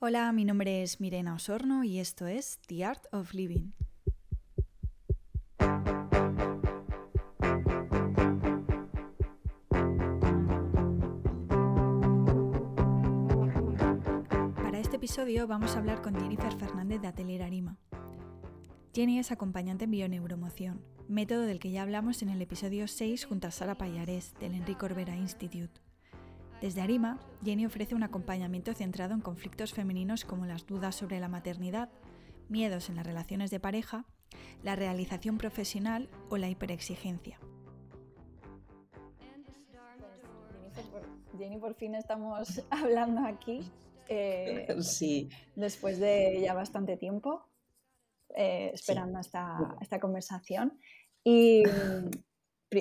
Hola, mi nombre es Mirena Osorno y esto es The Art of Living. Para este episodio vamos a hablar con Jennifer Fernández de Atelier Arima. Jenny es acompañante en bioneuromoción, método del que ya hablamos en el episodio 6 junto a Sara Payarés del Enrique Corbera Institute. Desde Arima, Jenny ofrece un acompañamiento centrado en conflictos femeninos como las dudas sobre la maternidad, miedos en las relaciones de pareja, la realización profesional o la hiperexigencia. Jenny, por fin estamos hablando aquí. Eh, sí. Después de ya bastante tiempo eh, esperando esta, esta, conversación. Y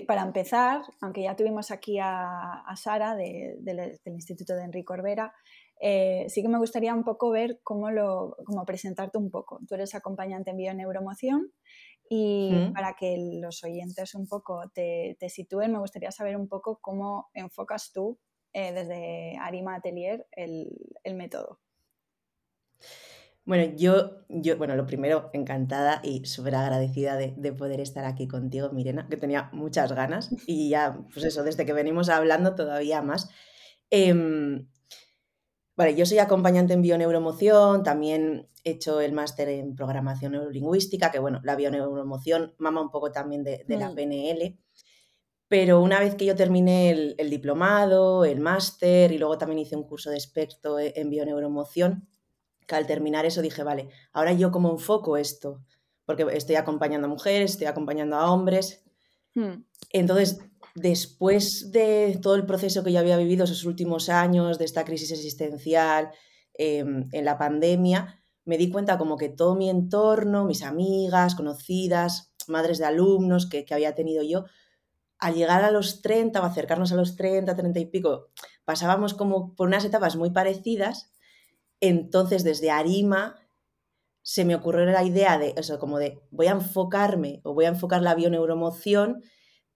para empezar, aunque ya tuvimos aquí a, Sara del Instituto de Enrique Corbera, eh, sí que me gustaría un poco ver cómo, lo, cómo presentarte un poco. Tú eres acompañante en bioneuromoción y para que los oyentes un poco te, te, sitúen, me gustaría saber un poco cómo enfocas tú eh, desde Arima Atelier el, el método. Bueno, yo, yo, bueno, lo primero, encantada y súper agradecida de, poder estar aquí contigo, Mirena, que tenía muchas ganas y ya, pues eso, desde que venimos hablando todavía más. Em, vale, yo soy acompañante en bioneuromoción, también he hecho el máster en programación neurolingüística, que bueno, la bioneuromoción mama un poco también de, la mm. PNL. Pero una vez que yo terminé el, el diplomado, el máster y luego también hice un curso de experto e, en bioneuromoción, que al terminar eso dije, vale, ahora yo cómo enfoco esto, porque estoy acompañando a mujeres, estoy acompañando a hombres. Hmm. Entonces, después de todo el proceso que yo había vivido esos últimos años, de esta crisis existencial, em, en la pandemia, me di cuenta como que todo mi entorno, mis amigas, conocidas, madres de alumnos que, que había tenido yo, al llegar a los 30 o acercarnos a los 30, 30 y pico, pasábamos como por unas etapas muy parecidas entonces, desde Arima se me ocurrió la idea de eso, como de voy a enfocarme o voy a enfocar la bioneuromoción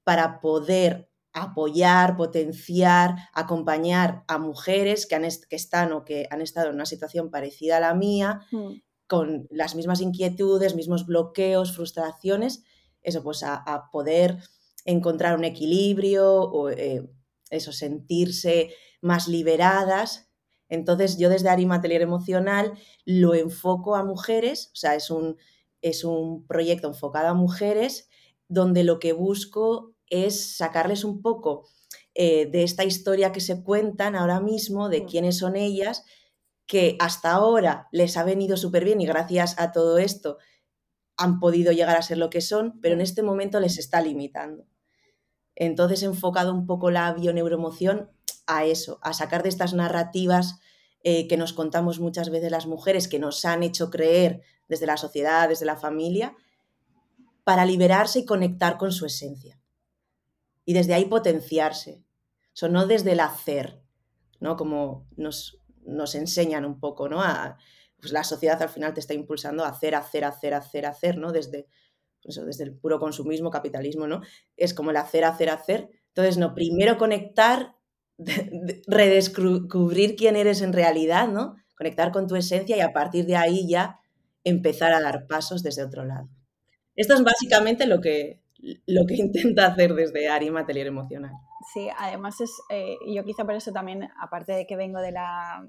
para poder apoyar, potenciar, acompañar a mujeres que, han que están o que han estado en una situación parecida a la mía, mm. con las mismas inquietudes, mismos bloqueos, frustraciones, eso, pues a, poder encontrar un equilibrio o eh, eso, sentirse más liberadas entonces yo desde Arima Atelier Emocional lo enfoco a mujeres, o sea, es un, es un proyecto enfocado a mujeres donde lo que busco es sacarles un poco eh, de esta historia que se cuentan ahora mismo, de mm. quiénes son ellas, que hasta ahora les ha venido súper bien y gracias a todo esto han podido llegar a ser lo que son, pero en mm. este momento les está limitando. Entonces he enfocado un poco la bioneuromoción a eso, a sacar de estas narrativas eh, que nos contamos muchas veces las mujeres, que nos han hecho creer desde la sociedad, desde la familia, para liberarse y conectar con su esencia. Y desde ahí potenciarse. eso no desde el hacer, ¿no? Como nos, nos enseñan un poco, ¿no? A, pues la sociedad al final te está impulsando a hacer, hacer, hacer, hacer, hacer, ¿no? Desde, pues desde el puro consumismo, capitalismo, ¿no? Es como el hacer, hacer, hacer. Entonces, no, primero conectar redescubrir quién eres en realidad, ¿no? Conectar con tu esencia y a partir de ahí ya empezar a dar pasos desde otro lado. Esto es básicamente lo que, lo que intenta hacer desde Arima Atelier Emocional. Sí, además es, eh, yo quizá por eso también, aparte de que vengo de la...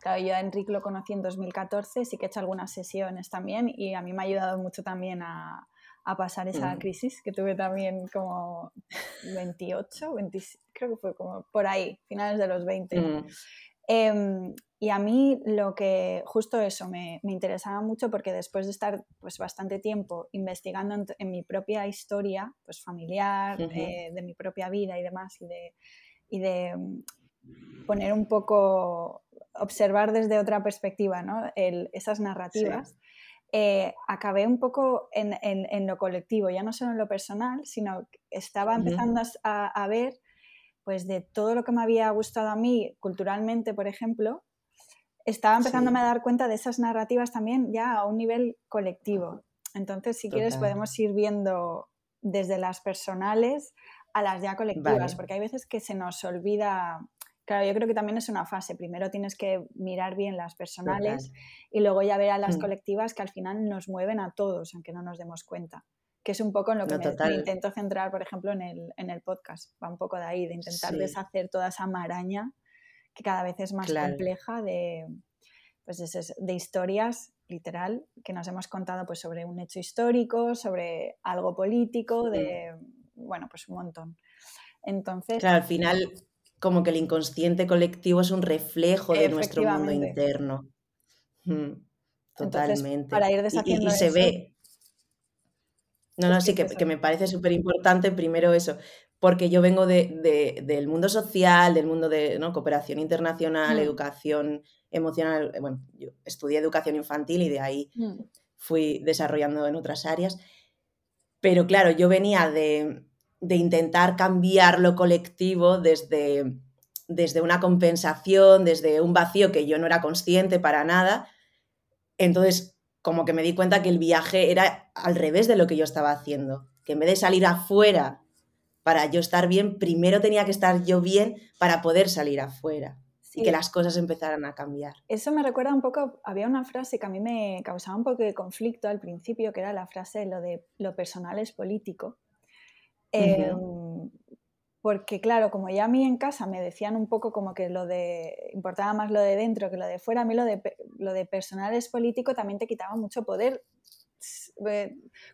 Claro, yo a Enrique lo conocí en 2014, sí que he hecho algunas sesiones también y a mí me ha ayudado mucho también a, a pasar esa crisis que tuve también como 28, creo que fue como por ahí, finales de los 20. Mm. Em, y a mí lo que, justo eso, me, me, interesaba mucho porque después de estar pues bastante tiempo investigando en, mi propia historia, pues familiar, eh, de mi propia vida y demás, y de, y de mm, poner un poco, observar desde otra perspectiva ¿no? esas narrativas. Eh, acabé un poco en, lo colectivo, ya no solo en lo personal, sino estaba empezando a, ver pues de todo lo que me había gustado a mí culturalmente, por ejemplo, estaba empezándome a dar cuenta de esas narrativas también ya a un nivel colectivo. Entonces, si quieres, podemos ir viendo desde las personales a las ya colectivas, porque hay veces que se nos olvida Claro, yo creo que también es una fase. Primero tienes que mirar bien las personales y luego ya ver a las mm. colectivas que al final nos mueven a todos, aunque no nos demos cuenta. Que es un poco en lo que me, intento centrar, por ejemplo, en el, en el, podcast. Va un poco de ahí, de intentar deshacer toda esa maraña que cada vez es más compleja de, pues de, historias, literal, que nos hemos contado pues, sobre un hecho histórico, sobre algo político, de, bueno, pues un montón. Entonces... Claro, al final como que el inconsciente colectivo es un reflejo de nuestro mundo interno. Mm, totalmente. para ir deshaciendo y, se ve. No, no, sí, que, me parece súper importante primero eso, porque yo vengo de, del mundo social, del mundo de ¿no? cooperación internacional, mm. educación emocional, eh, bueno, yo estudié educación infantil y de ahí mm. fui desarrollando en otras áreas, pero claro, yo venía de, de intentar cambiar lo colectivo desde, desde una compensación, desde un vacío que yo no era consciente para nada. Entonces, como que me di cuenta que el viaje era al revés de lo que yo estaba haciendo, que en vez de salir afuera para yo estar bien, primero tenía que estar yo bien para poder salir afuera y que las cosas empezaran a cambiar. Eso me recuerda un poco, había una frase que a mí me causaba un poco de conflicto al principio, que era la frase lo de lo personal es político. Em, porque claro, como ya a mí en casa me decían un poco como que lo de, importaba más lo de dentro que lo de fuera, a mí lo de, lo de personal es político también te quitaba mucho poder,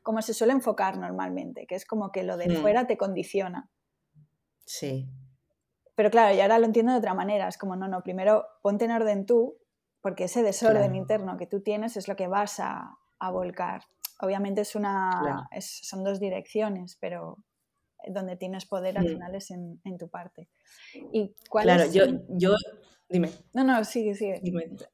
como se suele enfocar normalmente, que es como que lo de hmm. fuera te condiciona. Sí. Pero claro, yo ahora lo entiendo de otra manera, es como, no, no, primero ponte en orden tú, porque ese desorden interno que tú tienes es lo que vas a, a volcar. Obviamente es una, son dos direcciones, pero donde tienes poder al mm. final es en, tu parte. ¿Y cuál claro, yo, yo, dime. No, no, sigue, sigue.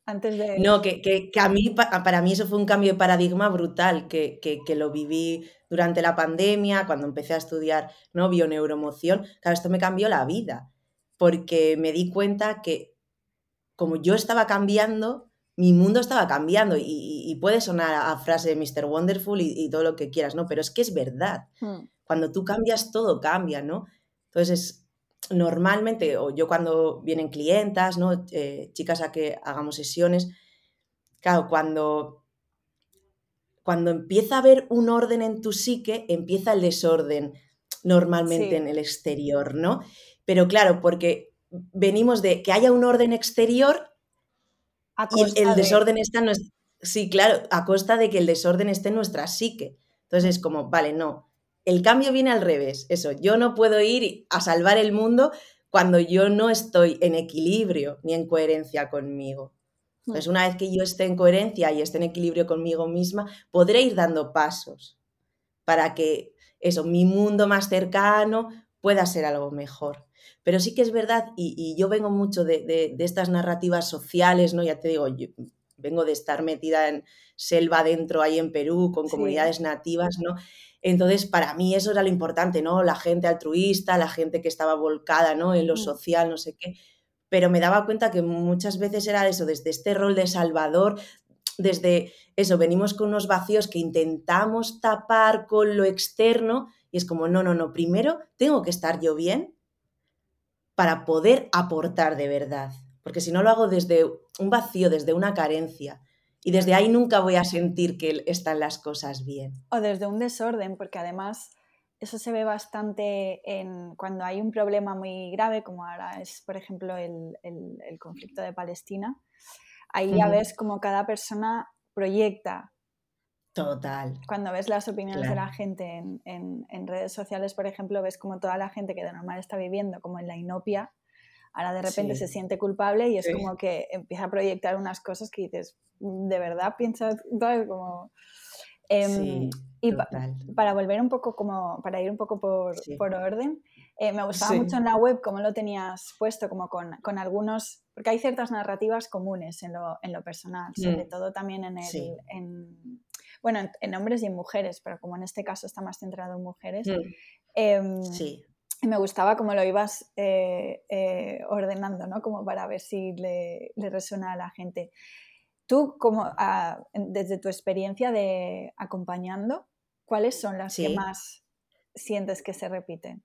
Antes de... No, que, que, a mí, para mí eso fue un cambio de paradigma brutal, que, que, lo viví durante la pandemia, cuando empecé a estudiar ¿no? bioneuromoción. Claro, esto me cambió la vida, porque me di cuenta que como yo estaba cambiando, mi mundo estaba cambiando y, puede sonar a, frase de Mr. Wonderful y, todo lo que quieras, ¿no? Pero es que es verdad. Hmm cuando tú cambias, todo cambia, ¿no? Entonces, normalmente, o yo cuando vienen clientas, ¿no? Eh, chicas a que hagamos sesiones, claro, cuando, cuando empieza a haber un orden en tu psique, empieza el desorden normalmente en el exterior, ¿no? Pero claro, porque venimos de que haya un orden exterior y el desorden está en nuestra... Sí, claro, a costa de que el desorden esté en nuestra psique. Entonces es como, vale, no, el cambio viene al revés. Eso, yo no puedo ir a salvar el mundo cuando yo no estoy en equilibrio ni en coherencia conmigo. Hmm. Entonces, una vez que yo esté en coherencia y esté en equilibrio conmigo misma, podré ir dando pasos para que eso, mi mundo más cercano pueda ser algo mejor. Pero sí que es verdad, y, yo vengo mucho de, estas narrativas sociales, ¿no? Ya te digo, yo vengo de estar metida en selva dentro ahí en Perú, con comunidades nativas, ¿no? Entonces, para mí eso era lo importante, ¿no? La gente altruista, la gente que estaba volcada, ¿no? En lo mm. social, no sé qué. Pero me daba cuenta que muchas veces era eso, desde este rol de salvador, desde eso, venimos con unos vacíos que intentamos tapar con lo externo y es como, no, no, no, primero tengo que estar yo bien para poder aportar de verdad, porque si no lo hago desde un vacío, desde una carencia, y desde ahí nunca voy a sentir que están las cosas bien. O desde un desorden, porque además eso se ve bastante en cuando hay un problema muy grave, como ahora es, por ejemplo, el, conflicto de Palestina. Ahí ya ves como cada persona proyecta. Total. Cuando ves las opiniones de la gente en, redes sociales, por ejemplo, ves como toda la gente que de normal está viviendo como en la inopia, ahora de repente se siente culpable y es como que empieza a proyectar unas cosas que dices, de verdad piensas, Como, em, y para volver un poco, como para ir un poco por, por orden, eh, me gustaba mucho en la web cómo lo tenías puesto, como con, con, algunos, porque hay ciertas narrativas comunes en lo, en lo personal, sobre mm. todo también en el... En, bueno, en, hombres y en mujeres, pero como en este caso está más centrado en mujeres. Mm. Em, sí me gustaba cómo lo ibas eh, eh, ordenando, ¿no? Como para ver si le, resuena a la gente. Tú, como desde tu experiencia de acompañando, ¿cuáles son las que más sientes que se repiten?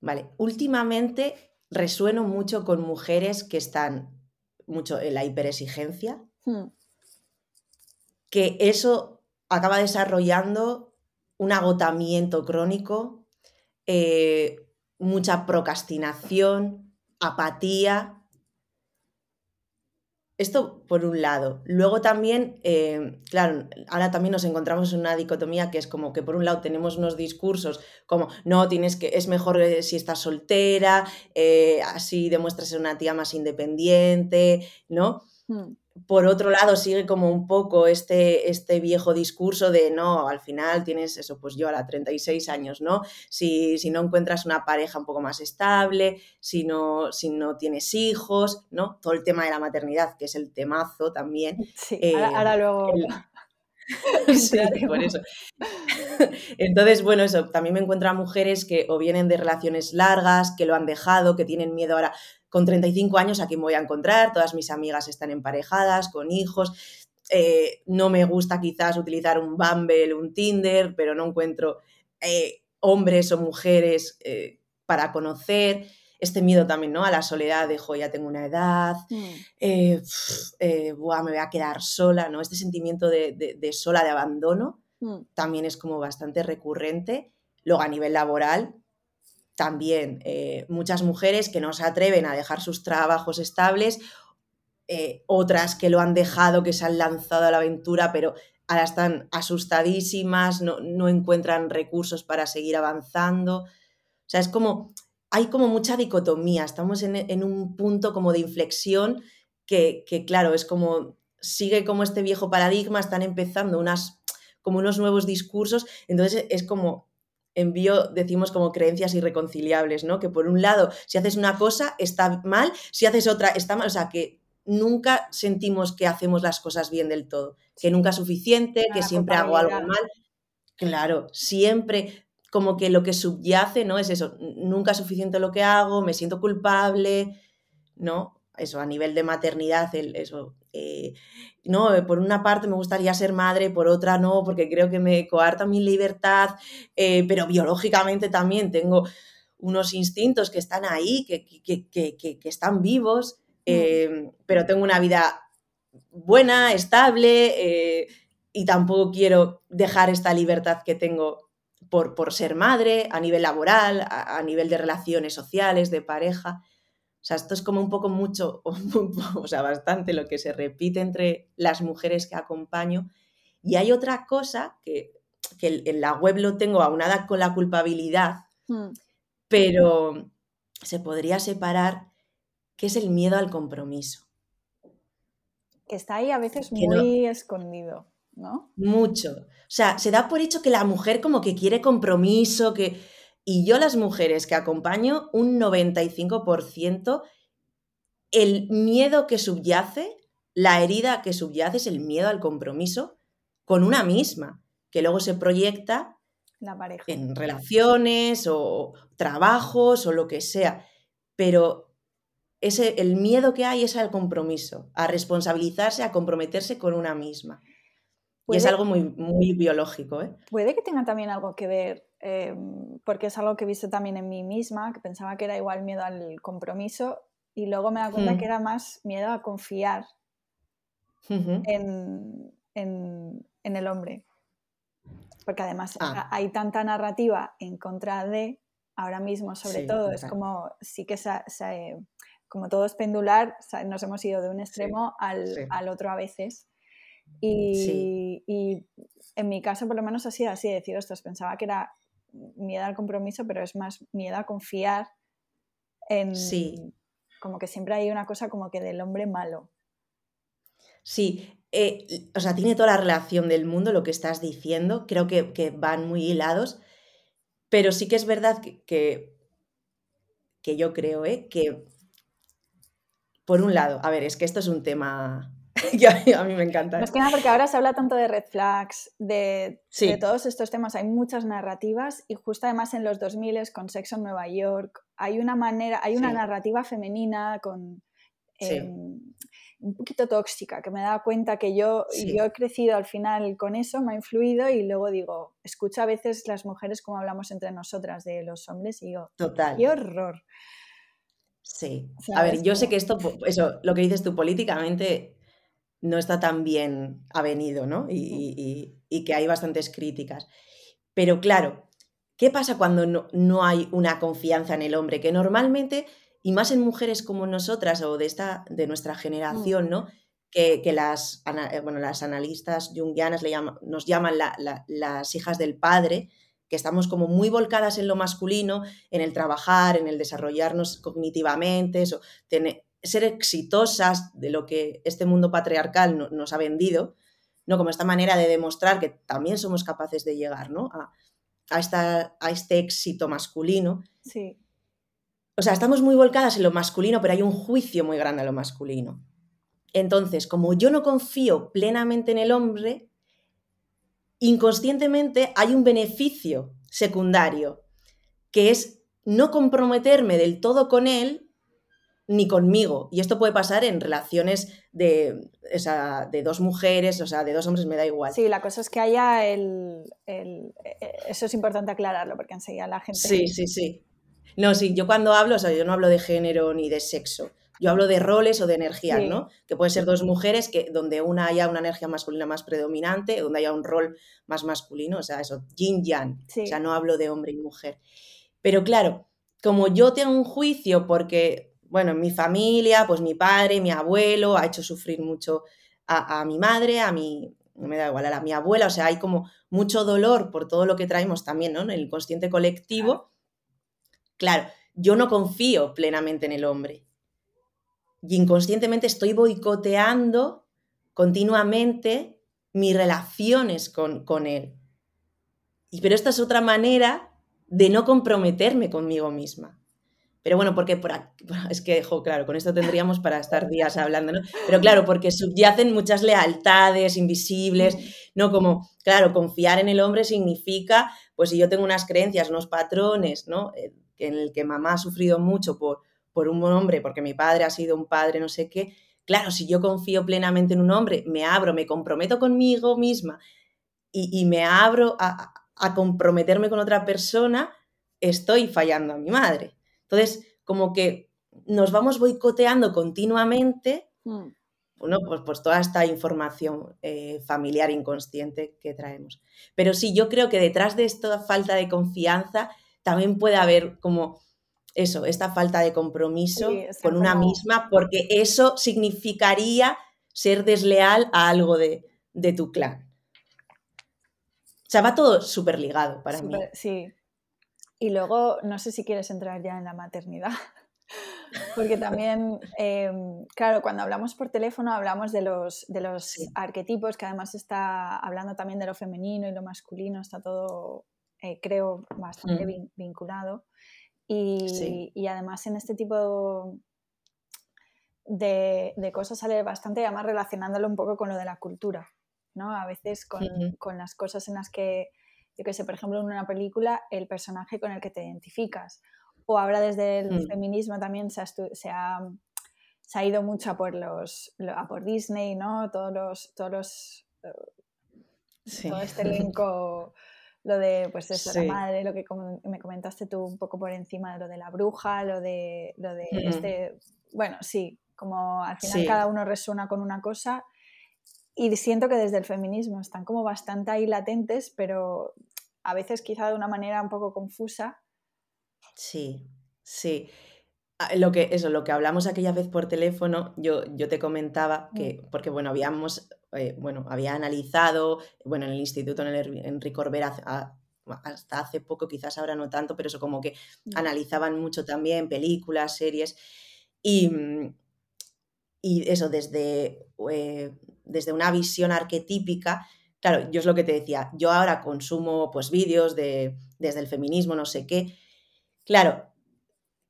Vale, últimamente resueno mucho con mujeres que están mucho en la hiperexigencia, hmm. que eso acaba desarrollando un agotamiento crónico, eh, mucha procrastinación, apatía, esto por un lado. Luego también, eh, claro, ahora también nos encontramos en una dicotomía que es como que por un lado tenemos unos discursos como, no, tienes que, es mejor eh, si estás soltera, eh, así demuestras ser una tía más independiente, ¿no? Hmm por otro lado, sigue como un poco este, este viejo discurso de no, al final tienes eso, pues yo a la 36 años, ¿no? Si, si no encuentras una pareja un poco más estable, si no, si no tienes hijos, ¿no? Todo el tema de la maternidad, que es el temazo también. Sí, ahora, eh, luego. sí, por eso. Entonces, bueno, eso, también me encuentro a mujeres que o vienen de relaciones largas, que lo han dejado, que tienen miedo ahora con 35 años a quién voy a encontrar, todas mis amigas están emparejadas, con hijos, eh, no me gusta quizás utilizar un Bumble, un Tinder, pero no encuentro eh, hombres o mujeres eh, para conocer. Este miedo también, ¿no? A la soledad, dejo, ya tengo una edad, mm. me voy a quedar sola, ¿no? Este sentimiento de, sola, de abandono, mm. también es como bastante recurrente. Luego a nivel laboral, también eh, muchas mujeres que no se atreven a dejar sus trabajos estables, eh, otras que lo han dejado, que se han lanzado a la aventura, pero ahora están asustadísimas, no, encuentran recursos para seguir avanzando. O sea, es como, hay como mucha dicotomía, estamos en, un punto como de inflexión que, que, claro, es como, sigue como este viejo paradigma, están empezando unas, como unos nuevos discursos, entonces es como envío, decimos como creencias irreconciliables, ¿no? Que por un lado, si haces una cosa, está mal, si haces otra, está mal. O sea, que nunca sentimos que hacemos las cosas bien del todo, que nunca es suficiente, que siempre hago algo mal. Claro, siempre como que lo que subyace, ¿no? Es eso, nunca es suficiente lo que hago, me siento culpable, ¿no? Eso, a nivel de maternidad, el, eso, eh, no, eh, por una parte me gustaría ser madre, por otra no, porque creo que me coarta mi libertad, eh, pero biológicamente también tengo unos instintos que están ahí, que, que, están vivos, mm. pero tengo una vida buena, estable, y tampoco quiero dejar esta libertad que tengo por, por ser madre a nivel laboral, a nivel de relaciones sociales, de pareja. O sea, esto es como un poco mucho, o sea, bastante lo que se repite entre las mujeres que acompaño. Y hay otra cosa que, en la web lo tengo aunada con la culpabilidad, hmm. pero se podría separar, que es el miedo al compromiso. Que está ahí a veces muy escondido, ¿no? Mucho. O sea, se da por hecho que la mujer como que quiere compromiso, que y yo las mujeres que acompaño, un 95%, el miedo que subyace, la herida que subyace es el miedo al compromiso con una misma, que luego se proyecta en relaciones o trabajos o lo que sea. Pero ese, el miedo que hay es al compromiso, a responsabilizarse, a comprometerse con una misma. Y es algo muy, muy biológico. ¿eh? Puede que tenga también algo que ver Em, porque es algo que he visto también en mí misma, que pensaba que era igual miedo al compromiso y luego me da cuenta que hmm. era más miedo a confiar en, el hombre. Porque además ah. hay tanta narrativa en contra de, ahora mismo sobre todo, es como, sí que como todo es pendular, nos hemos ido de un extremo al, otro a veces. Y, y, en mi caso, por lo menos, ha sido así, decir, ostras, pensaba que era miedo al compromiso, pero es más miedo a confiar en... Sí. Como que siempre hay una cosa como que del hombre malo. Sí, eh, o sea, tiene toda la relación del mundo lo que estás diciendo, creo que, van muy hilados, pero sí que es verdad que, que, yo creo ¿eh? que, por un lado, a ver, es que esto es un tema que a mí me encanta. Más que nada porque ahora se habla tanto de red flags, de, todos estos temas, hay muchas narrativas y justo además en los 2000 con Sexo en Nueva York hay una manera, hay una narrativa femenina con... Em, un poquito tóxica, que me da cuenta que yo, yo he crecido al final con eso, me ha influido y luego digo, escucho a veces las mujeres como hablamos entre nosotras de los hombres y digo, Total. qué horror. Sí. A ver, yo sé que esto, eso, lo que dices tú políticamente no está tan bien avenido, ¿no? Y, que hay bastantes críticas. Pero claro, ¿qué pasa cuando no, hay una confianza en el hombre? Que normalmente, y más en mujeres como nosotras o de, esta, de nuestra generación, ¿no? Que, las, eh, bueno, las analistas jungianas le nos llaman las hijas del padre, que estamos como muy volcadas en lo masculino, en el trabajar, en el desarrollarnos cognitivamente, eso, tener, ser exitosas de lo que este mundo patriarcal nos ha vendido, ¿no? Como esta manera de demostrar que también somos capaces de llegar, ¿no? A, a, a este éxito masculino. Sí. O sea, estamos muy volcadas en lo masculino, pero hay un juicio muy grande a lo masculino. Entonces, como yo no confío plenamente en el hombre, inconscientemente hay un beneficio secundario, que es no comprometerme del todo con él ni conmigo. Y esto puede pasar en relaciones de, de dos mujeres, o sea, de dos hombres, me da igual. Sí, la cosa es que haya el, e, e, Eso es importante aclararlo, porque enseguida la gente... Sí, sí, sí. No, sí, yo cuando hablo, o sea, yo no hablo de género ni de sexo. Yo hablo de roles o de energías, ¿no? Que pueden ser dos mujeres que donde una haya una energía masculina más predominante, donde haya un rol más masculino, o sea, eso, yin yang. O sea, no hablo de hombre y mujer. Pero claro, como yo tengo un juicio porque bueno, en mi familia, pues mi padre, mi abuelo, ha hecho sufrir mucho a, mi madre, a mi, no me da igual, a, mi abuela, o sea, hay como mucho dolor por todo lo que traemos también, ¿no? En el inconsciente colectivo. Claro, yo no confío plenamente en el hombre. Y inconscientemente estoy boicoteando continuamente mis relaciones con, con él. Y, pero esta es otra manera de no comprometerme conmigo misma. Pero bueno, porque por aquí, es que, claro, con esto tendríamos para estar días hablando, ¿no? Pero claro, porque subyacen muchas lealtades invisibles, ¿no? Como, claro, confiar en el hombre significa, pues si yo tengo unas creencias, unos patrones, ¿no? Eh, en el que mamá ha sufrido mucho por, por un hombre, porque mi padre ha sido un padre, no sé qué, claro, si yo confío plenamente en un hombre, me abro, me comprometo conmigo misma y, me abro a, a comprometerme con otra persona, estoy fallando a mi madre. Entonces, como que nos vamos boicoteando continuamente, mm. bueno, pues, pues, toda esta información eh, familiar inconsciente que traemos. Pero sí, yo creo que detrás de esta falta de confianza también puede haber como eso, esta falta de compromiso con una misma, porque eso significaría ser desleal a algo de, tu clan. O sea, va todo súper ligado para mí. Sí, y luego, no sé si quieres entrar ya en la maternidad, porque también, em, claro, cuando hablamos por teléfono hablamos de los, de los arquetipos, que además está hablando también de lo femenino y lo masculino, está todo, eh, creo, bastante mm. vinculado. Y, y, además en este tipo de, de, cosas sale bastante, además relacionándolo un poco con lo de la cultura, ¿no? A veces con, con las cosas en las que yo que sé, por ejemplo, en una película, el personaje con el que te identificas. O ahora desde el mm. feminismo también se ha, se ha, ido mucho a por, los, a por Disney, ¿no? Todos los... Todos los eh, Todo este elenco, lo de, pues eso, la madre, lo que me comentaste tú un poco por encima de lo de la bruja, lo de, lo de mm. este... Bueno, sí, como al final cada uno resuena con una cosa y siento que desde el feminismo están como bastante ahí latentes, pero a veces quizá de una manera un poco confusa. Sí, sí. Ah, lo que, eso, lo que hablamos aquella vez por teléfono, yo, yo te comentaba que, mm. porque bueno, habíamos, eh, bueno, había analizado, bueno, en el instituto, en el Enrique Orbera, hasta hace poco, quizás ahora no tanto, pero eso como que mm. analizaban mucho también películas, series, y, y eso desde, eh, desde una visión arquetípica, Claro, yo es lo que te decía, yo ahora consumo pues vídeos de, desde el feminismo, no sé qué. Claro,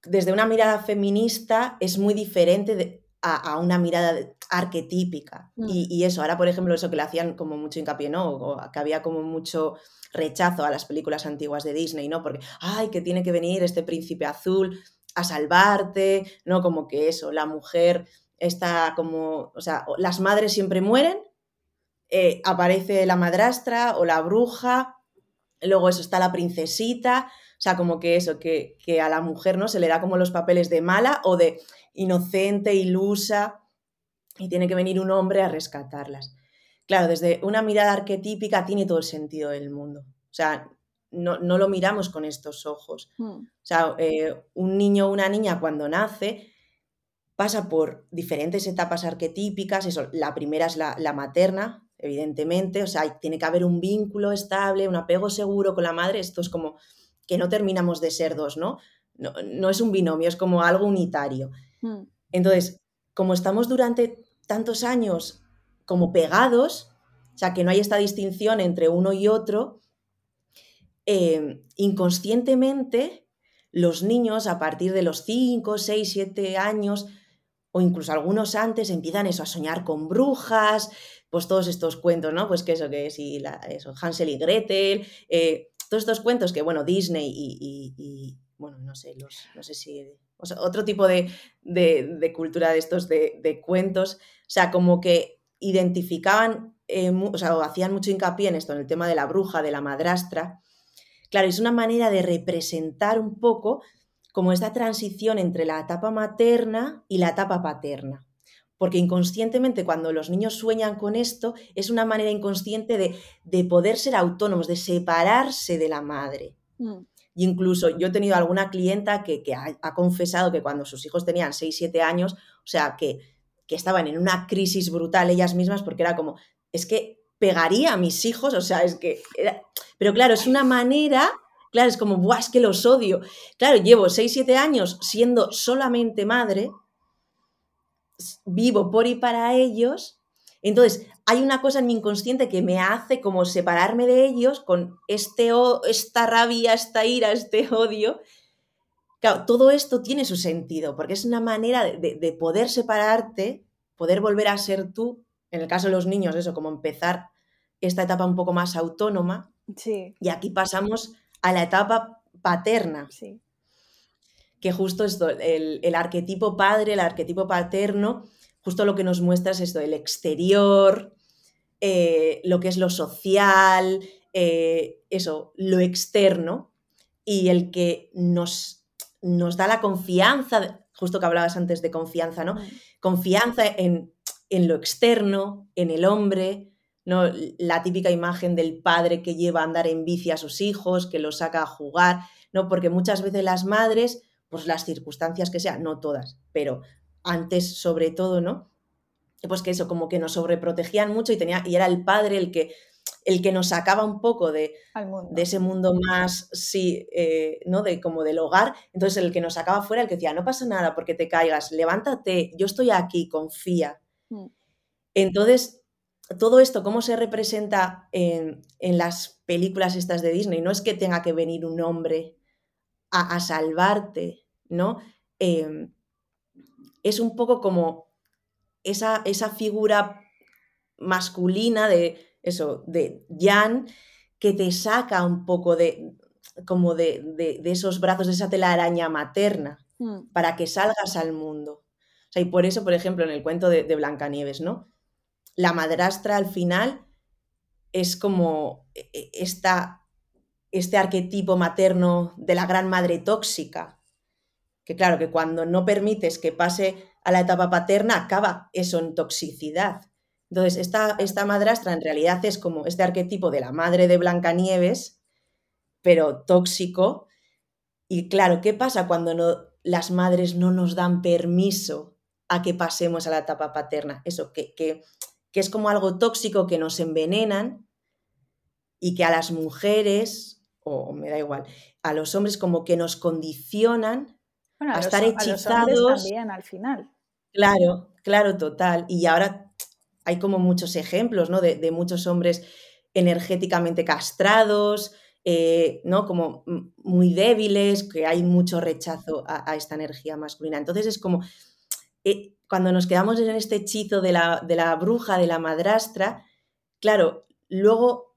desde una mirada feminista es muy diferente a, una mirada arquetípica. Mm. Y, eso, ahora por ejemplo, eso que le hacían como mucho hincapié, ¿no? O que había como mucho rechazo a las películas antiguas de Disney, ¿no? Porque, ay, que tiene que venir este príncipe azul a salvarte, ¿no? Como que eso, la mujer está como, o sea, las madres siempre mueren eh, aparece la madrastra o la bruja, luego eso está la princesita, sea, como que eso, que, que, a la mujer no se le da como los papeles de mala o de inocente, ilusa, y tiene que venir un hombre a rescatarlas. Claro, desde una mirada arquetípica tiene todo el sentido del mundo. O sea, no, no lo miramos con estos ojos. Hmm. O sea, eh, un niño o una niña cuando nace pasa por diferentes etapas arquetípicas. Eso, la primera es la, la materna, evidentemente. O sea, tiene que haber un vínculo estable, un apego seguro con la madre. Esto es como que no terminamos de ser dos, ¿no? No, no es un binomio, es como algo unitario. Hmm. Entonces, como estamos durante tantos años como pegados, o sea, que no hay esta distinción entre uno y otro, Em, inconscientemente los niños a partir de los 5, 6, 7 años o incluso algunos antes empiezan eso a soñar con brujas, pues todos estos cuentos, ¿no? Pues que eso, que si eso, Hansel y Gretel, eh, todos estos cuentos que, bueno, Disney y, bueno, no sé, los, no sé si, otro tipo de, cultura de estos de, cuentos, o sea, como que identificaban, eh, o sea, o hacían mucho hincapié en esto, en el tema de la bruja, de la madrastra, Claro, es una manera de representar un poco como esta transición entre la etapa materna y la etapa paterna. Porque inconscientemente cuando los niños sueñan con esto, es una manera inconsciente de, poder ser autónomos, de separarse de la madre. Mm. incluso yo he tenido alguna clienta que, ha, confesado que cuando sus hijos tenían 6, 7 años, o sea, que, que estaban en una crisis brutal ellas mismas porque era como, es que pegaría a mis hijos, o sea, es que... Pero claro, es una manera, claro, es como, Buah, es que los odio. Claro, llevo 6, 7 años siendo solamente madre, vivo por y para ellos, entonces hay una cosa en mi inconsciente que me hace como separarme de ellos con este, esta rabia, esta ira, este odio. Claro, todo esto tiene su sentido, porque es una manera de, de poder separarte, poder volver a ser tú en el caso de los niños, eso, como empezar esta etapa un poco más autónoma. Sí. Y aquí pasamos a la etapa paterna. Sí. Que justo esto, el, arquetipo padre, el arquetipo paterno, justo lo que nos muestra es esto, el exterior, eh, lo que es lo social, eh, eso, lo externo, y el que nos, nos da la confianza, justo que hablabas antes de confianza, ¿no? Confianza en en lo externo, en el hombre, ¿no? la típica imagen del padre que lleva a andar en bici a sus hijos, que los saca a jugar, ¿no? porque muchas veces las madres, pues las circunstancias que sean, no todas, pero antes sobre todo, ¿no? Pues que eso, como que nos sobreprotegían mucho y, tenía, y era el padre el que, el que nos sacaba un poco de, de ese mundo más, sí, eh, ¿no? De como del hogar. Entonces el que nos sacaba fuera, el que decía, no pasa nada porque te caigas, levántate, yo estoy aquí, confía. Mm. Entonces, todo esto, ¿cómo se representa en, las películas estas de Disney? No es que tenga que venir un hombre a, salvarte, ¿no? Em, es un poco como esa, esa, figura masculina de eso, de Jan, que te saca un poco de como de, esos brazos, de esa telaraña materna, mm. para que salgas al mundo y por eso, por ejemplo, en el cuento de, Blancanieves, ¿no? La madrastra al final es como e, e, esta, este arquetipo materno de la gran madre tóxica, que claro, que cuando no permites que pase a la etapa paterna, acaba eso en toxicidad. Entonces, esta, esta madrastra en realidad es como este arquetipo de la madre de Blancanieves, pero tóxico. Y claro, ¿qué pasa cuando no, las madres no nos dan permiso a que pasemos a la etapa paterna. Eso, que, que, es como algo tóxico que nos envenenan y que a las mujeres, o me da igual, a los hombres como que nos condicionan a, estar hechizados. también al final. Claro, claro, total. Y ahora hay como muchos ejemplos, ¿no? De, muchos hombres energéticamente castrados, eh, ¿no? Como muy débiles, que hay mucho rechazo a, a, esta energía masculina. Entonces es como eh, cuando nos quedamos en este hechizo de la, de la bruja, de la madrastra, claro, luego,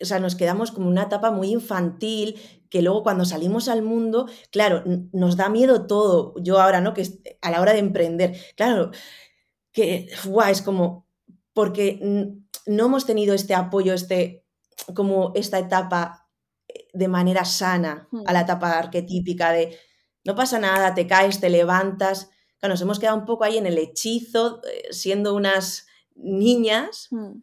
o sea, nos quedamos como una etapa muy infantil, que luego cuando salimos al mundo, claro, nos da miedo todo. Yo ahora, ¿no? Que a la hora de emprender, claro, que guau, es como, porque no hemos tenido este apoyo, este, como esta etapa de manera sana a la etapa arquetípica de no pasa nada, te caes, te levantas. Claro, nos hemos quedado un poco ahí en el hechizo, eh, siendo unas niñas. Mm.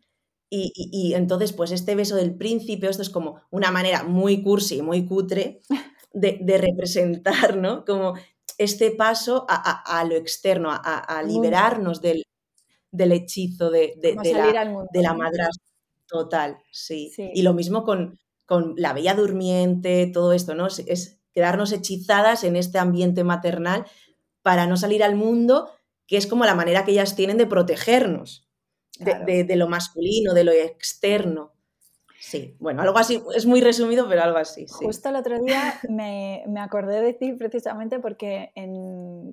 Y, entonces, pues este beso del príncipe, esto es como una manera muy cursi, muy cutre de, representar, ¿no? Como este paso a, lo externo, a, liberarnos del, del, hechizo de, de, la, de la madrastra. Total, sí. Y lo mismo con, con, la bella durmiente, todo esto, ¿no? Es, quedarnos hechizadas en este ambiente maternal para no salir al mundo, que es como la manera que ellas tienen de protegernos de, lo masculino, de lo externo. Sí, bueno, algo así, es muy resumido, pero algo así. Justo el otro día me, acordé de ti precisamente porque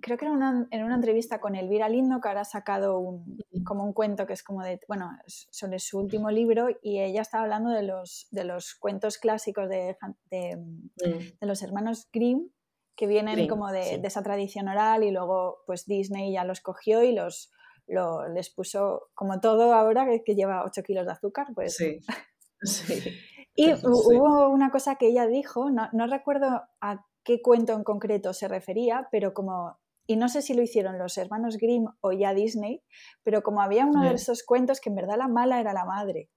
creo que era en una entrevista con Elvira Lindo, que ahora ha sacado un, como un cuento que es como de, bueno, sobre su último libro y ella estaba hablando de los, de los cuentos clásicos de, de, mm. los hermanos Grimm que vienen como de, de, esa tradición oral y luego pues Disney ya los cogió y los, lo, les puso, como todo ahora que, lleva 8 kilos de azúcar, pues... Sí, sí. y hubo una cosa que ella dijo, no, no recuerdo a qué cuento en concreto se refería, pero como y no sé si lo hicieron los hermanos Grimm o ya Disney, pero como había uno de esos cuentos que en verdad la mala era la madre,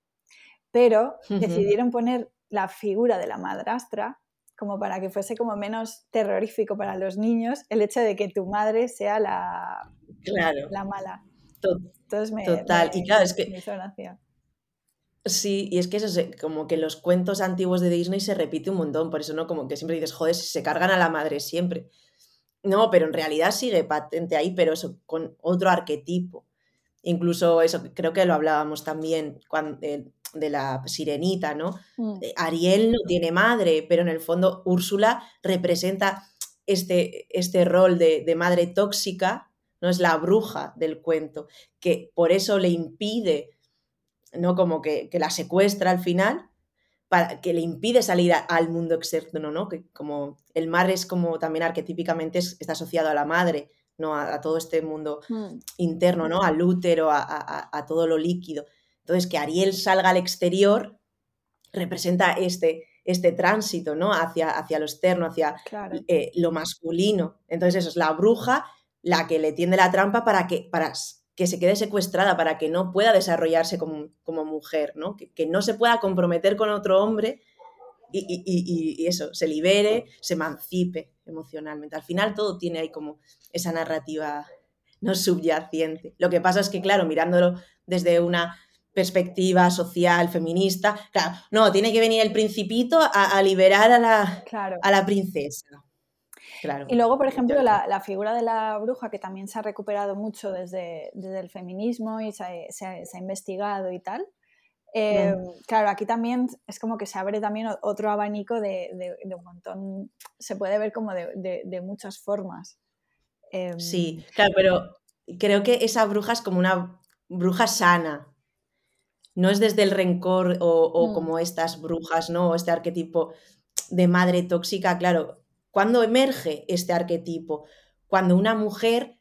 pero decidieron poner la figura de la madrastra como para que fuese como menos terrorífico para los niños el hecho de que tu madre sea la, claro. la mala. Total. y claro, es que. Sí, y es que eso como que los cuentos antiguos de Disney se repite un montón, por eso no, como que siempre dices, joder, se cargan a la madre siempre. No, pero en realidad sigue patente ahí, pero eso, con otro arquetipo. Incluso eso, creo que lo hablábamos también cuando, eh, de la sirenita, ¿no? Mm. Eh, Ariel no tiene madre, pero en el fondo Úrsula representa este, este rol de, de madre tóxica no es la bruja del cuento, que por eso le impide, ¿no? Como que, la secuestra al final, para, que le impide salir al mundo externo, ¿no? Que como el mar es como también arquetípicamente está asociado a la madre, ¿no? A, todo este mundo mm. interno, ¿no? Al útero, a, todo lo líquido. Entonces, que Ariel salga al exterior representa este, este tránsito, ¿no? Hacia, hacia lo externo, hacia eh, lo masculino. Entonces, eso es la bruja la que le tiende la trampa para que, para que se quede secuestrada, para que no pueda desarrollarse como, mujer, ¿no? Que, no se pueda comprometer con otro hombre y, eso, se libere, se emancipe emocionalmente. Al final todo tiene ahí como esa narrativa no subyaciente. Lo que pasa es que, claro, mirándolo desde una perspectiva social, feminista, claro, no, tiene que venir el principito a, liberar a la, a la princesa y luego, por ejemplo, la, figura de la bruja, que también se ha recuperado mucho desde, el feminismo y se ha, investigado y tal. Eh, claro, aquí también es como que se abre también otro abanico de, un montón, se puede ver como de, muchas formas. sí, em, claro, pero creo que esa bruja es como una bruja sana. No es desde el rencor o, mm. como estas brujas, ¿no? O este arquetipo de madre tóxica, claro, ¿Cuándo emerge este arquetipo? Cuando una mujer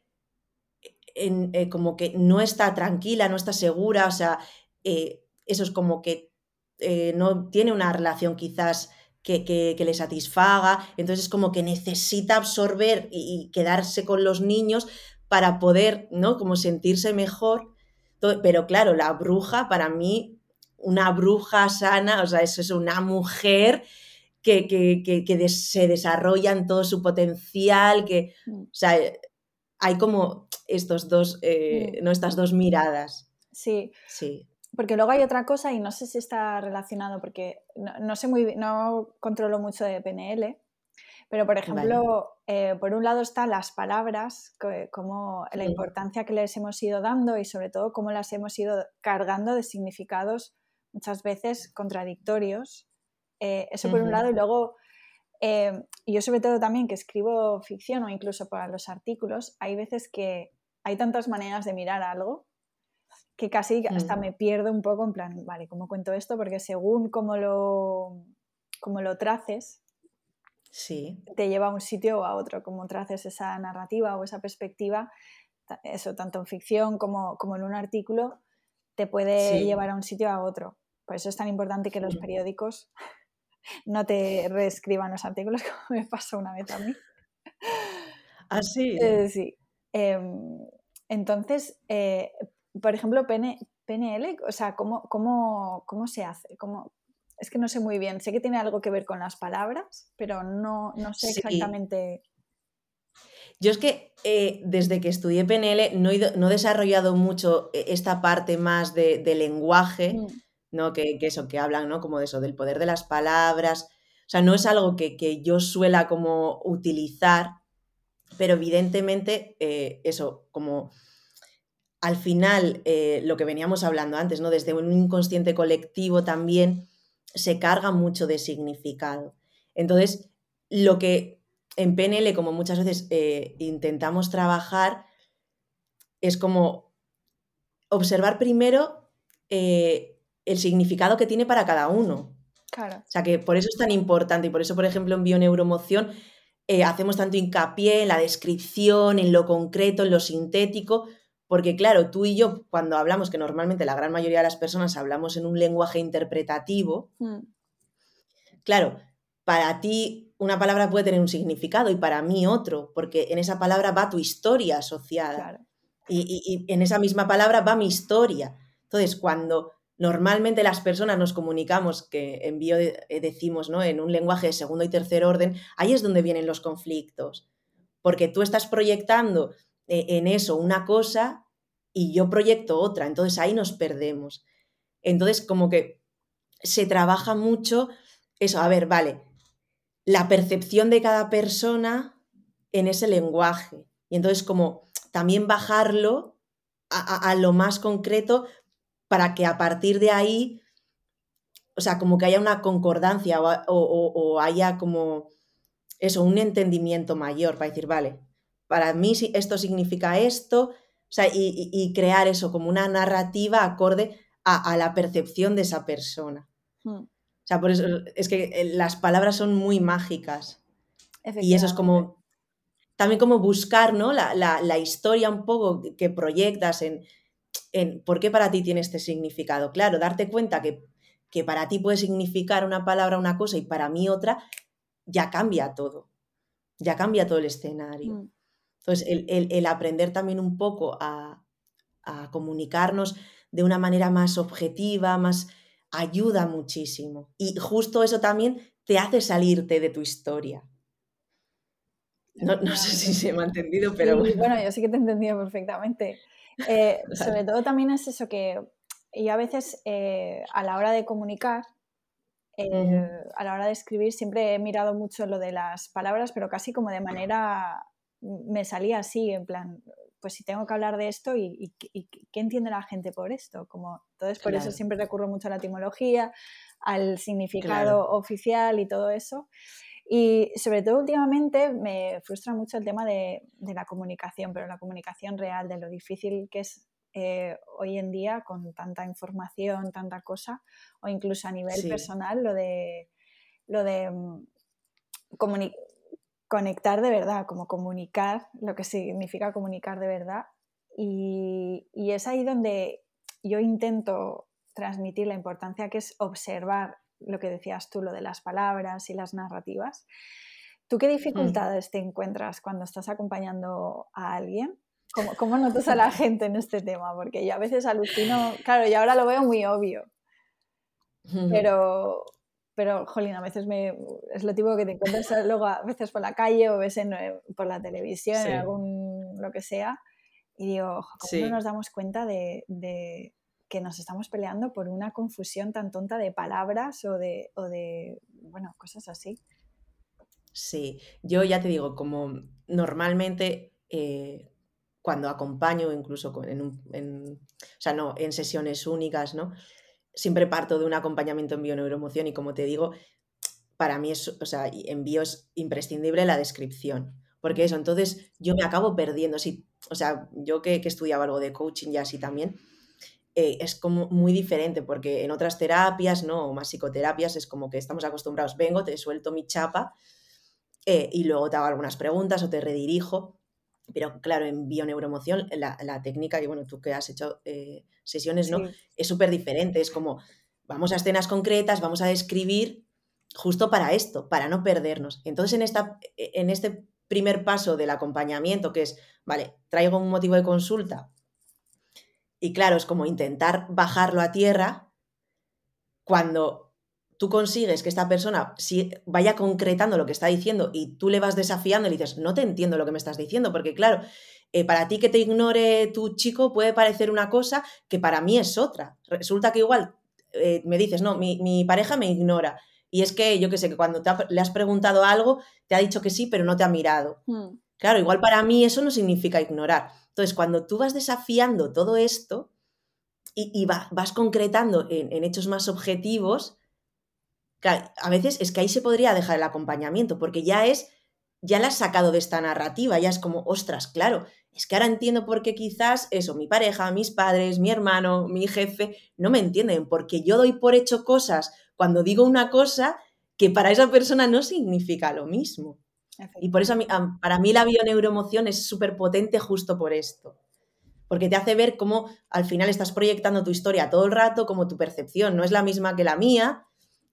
eh, como que no está tranquila, no está segura, o sea, eh, eso es como que eh, no tiene una relación quizás que, le satisfaga, entonces es como que necesita absorber y, quedarse con los niños para poder, ¿no? Como sentirse mejor. Pero claro, la bruja, para mí, una bruja sana, o sea, eso es una mujer que, se desarrolla en todo su potencial, que, mm. o sea, hay como estos dos, eh, mm. ¿no? estas dos miradas. Sí. Sí. Porque luego hay otra cosa y no sé si está relacionado porque no, sé muy no controlo mucho de PNL, pero por ejemplo, eh, por un lado están las palabras, como la importancia que les hemos ido dando y sobre todo cómo las hemos ido cargando de significados muchas veces contradictorios eh, eso por un lado, y luego eh, yo sobre todo también que escribo ficción o incluso para los artículos, hay veces que hay tantas maneras de mirar algo que casi hasta mm. me pierdo un poco en plan, vale, ¿cómo cuento esto? Porque según cómo lo, como lo traces, sí. te lleva a un sitio o a otro, como traces esa narrativa o esa perspectiva, eso tanto en ficción como, como en un artículo, te puede llevar a un sitio a otro. Por eso es tan importante que los periódicos no te reescriban los artículos como me pasó una vez a mí. Ah, sí. Eh, sí. Em, entonces, eh, por ejemplo, PNL, o sea, ¿cómo, cómo, cómo se hace? ¿Cómo, es que no sé muy bien. Sé que tiene algo que ver con las palabras, pero no, no sé exactamente. Yo es que eh, desde que estudié PNL no he, no he, desarrollado mucho esta parte más de, lenguaje, mm. ¿No? Que, que, eso, que hablan, ¿no? Como de eso, del poder de las palabras. O sea, no es algo que, que yo suela como utilizar, pero evidentemente eh, eso, como al final eh, lo que veníamos hablando antes, ¿no? Desde un inconsciente colectivo también se carga mucho de significado. Entonces, lo que en PNL, como muchas veces eh, intentamos trabajar, es como observar primero el significado que tiene para cada uno. Claro. O sea, que por eso es tan importante y por eso, por ejemplo, en bioneuromoción eh, hacemos tanto hincapié en la descripción, en lo concreto, en lo sintético, porque claro, tú y yo cuando hablamos, que normalmente la gran mayoría de las personas hablamos en un lenguaje interpretativo, hmm. claro, para ti una palabra puede tener un significado y para mí otro, porque en esa palabra va tu historia asociada. y, en esa misma palabra va mi historia. Entonces, cuando normalmente las personas nos comunicamos, que en bio eh, decimos, ¿no? En un lenguaje de segundo y tercer orden, ahí es donde vienen los conflictos. Porque tú estás proyectando eh, en eso una cosa y yo proyecto otra, entonces ahí nos perdemos. Entonces, como que se trabaja mucho eso, a ver, vale, la percepción de cada persona en ese lenguaje. Y entonces, como también bajarlo a, a lo más concreto para que a partir de ahí, o sea, como que haya una concordancia o, haya como eso, un entendimiento mayor para decir, vale, para mí esto significa esto, o sea, y, crear eso como una narrativa acorde a, la percepción de esa persona. Hmm. O sea, por eso es que eh, las palabras son muy mágicas. Y eso es como, también como buscar, ¿no? La, la historia un poco que proyectas en, en por qué para ti tiene este significado. Claro, darte cuenta que, que para ti puede significar una palabra una cosa y para mí otra, ya cambia todo, ya cambia todo el escenario. Mm. Entonces, el, aprender también un poco a, comunicarnos de una manera más objetiva, más ayuda muchísimo. Y justo eso también te hace salirte de tu historia. No, sé si se me ha entendido, pero bueno. Bueno, yo sí que te he entendido perfectamente. Eh, sobre todo también es eso que yo a veces eh, a la hora de comunicar, eh, a la hora de escribir, siempre he mirado mucho lo de las palabras, pero casi como de manera, me salía así, en plan, pues si tengo que hablar de esto y, qué entiende la gente por esto. Como, entonces, por eso siempre recurro mucho a la etimología, al significado oficial y todo eso. Y sobre todo últimamente me frustra mucho el tema de, la comunicación, pero la comunicación real, de lo difícil que es eh, hoy en día con tanta información, tanta cosa, o incluso a nivel personal, lo de, lo de mm, conectar de verdad, como comunicar, lo que significa comunicar de verdad. Y, y es ahí donde yo intento transmitir la importancia que es observar lo que decías tú, lo de las palabras y las narrativas. ¿Tú qué dificultades te encuentras cuando estás acompañando a alguien? ¿Cómo, ¿Cómo, notas a la gente en este tema? Porque yo a veces alucino, claro, y ahora lo veo muy obvio, pero, pero, jolín, a veces me, es lo tipo que te encuentras luego a veces por la calle o ves en, por la televisión, en algún, lo que sea, y digo, ¿cómo no nos damos cuenta de, que nos estamos peleando por una confusión tan tonta de palabras o de, bueno, cosas así. Sí, yo ya te digo, como normalmente eh, cuando acompaño, incluso en, en, o sea, no, en sesiones únicas, ¿no? Siempre parto de un acompañamiento en bioneuromoción y como te digo, para mí es, o sea, en bio es imprescindible la descripción, porque eso, entonces yo me acabo perdiendo, sí, o sea, yo que, que estudiaba algo de coaching y así también, eh, es como muy diferente, porque en otras terapias, ¿no? O más psicoterapias, es como que estamos acostumbrados, vengo, te suelto mi chapa eh, y luego te hago algunas preguntas o te redirijo. Pero claro, en bioneuromoción la, la técnica, y bueno, tú que has hecho eh, sesiones, ¿no? Es súper diferente, es como, vamos a escenas concretas, vamos a describir justo para esto, para no perdernos. Entonces, en, esta, en este primer paso del acompañamiento, que es, vale, traigo un motivo de consulta, y claro, es como intentar bajarlo a tierra cuando tú consigues que esta persona vaya concretando lo que está diciendo y tú le vas desafiando y le dices, no te entiendo lo que me estás diciendo, porque claro, eh, para ti que te ignore tu chico puede parecer una cosa que para mí es otra. Resulta que igual eh, me dices, no, mi, pareja me ignora. Y es que yo que sé, que cuando le has preguntado algo, te ha dicho que sí, pero no te ha mirado. Hmm. Claro, igual para mí eso no significa ignorar. Entonces, cuando tú vas desafiando todo esto y, vas concretando en, hechos más objetivos, a veces es que ahí se podría dejar el acompañamiento, porque ya es, ya la has sacado de esta narrativa, ya es como, ostras, claro, es que ahora entiendo por qué quizás eso, mi pareja, mis padres, mi hermano, mi jefe, no me entienden, porque yo doy por hecho cosas cuando digo una cosa que para esa persona no significa lo mismo. Y por eso para mí la bioneuroemoción es súper potente justo por esto. Porque te hace ver cómo al final estás proyectando tu historia todo el rato, como tu percepción no es la misma que la mía.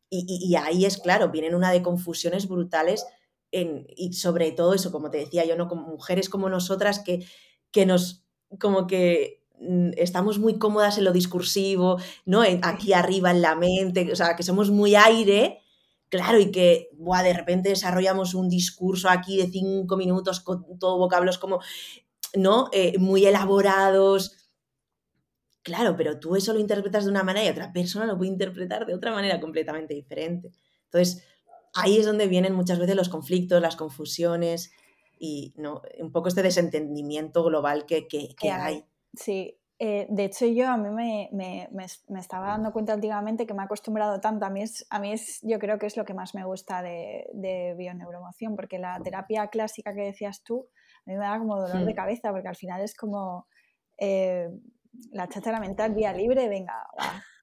Y, ahí es claro, vienen una de confusiones brutales en, y sobre todo eso, como te decía yo, ¿no? Como mujeres como nosotras que, que nos, como que mm, estamos muy cómodas en lo discursivo, ¿no? Aquí arriba en la mente, o sea, que somos muy aire Claro, y que de repente desarrollamos un discurso aquí de cinco minutos con todo vocablos como, ¿no? Eh, muy elaborados. Claro, pero tú eso lo interpretas de una manera y otra persona lo puede interpretar de otra manera completamente diferente. Entonces, ahí es donde vienen muchas veces los conflictos, las confusiones y ¿no? un poco este desentendimiento global que, que, que hay. Sí, eh, de hecho, yo a mí me, me, me, estaba dando cuenta últimamente que me he acostumbrado tanto. A mí, es, a mí es, yo creo que es lo que más me gusta de, de bioneuromoción, porque la terapia clásica que decías tú, a mí me da como dolor de hmm. cabeza, porque al final es como eh, la cháchara mental vía libre, venga,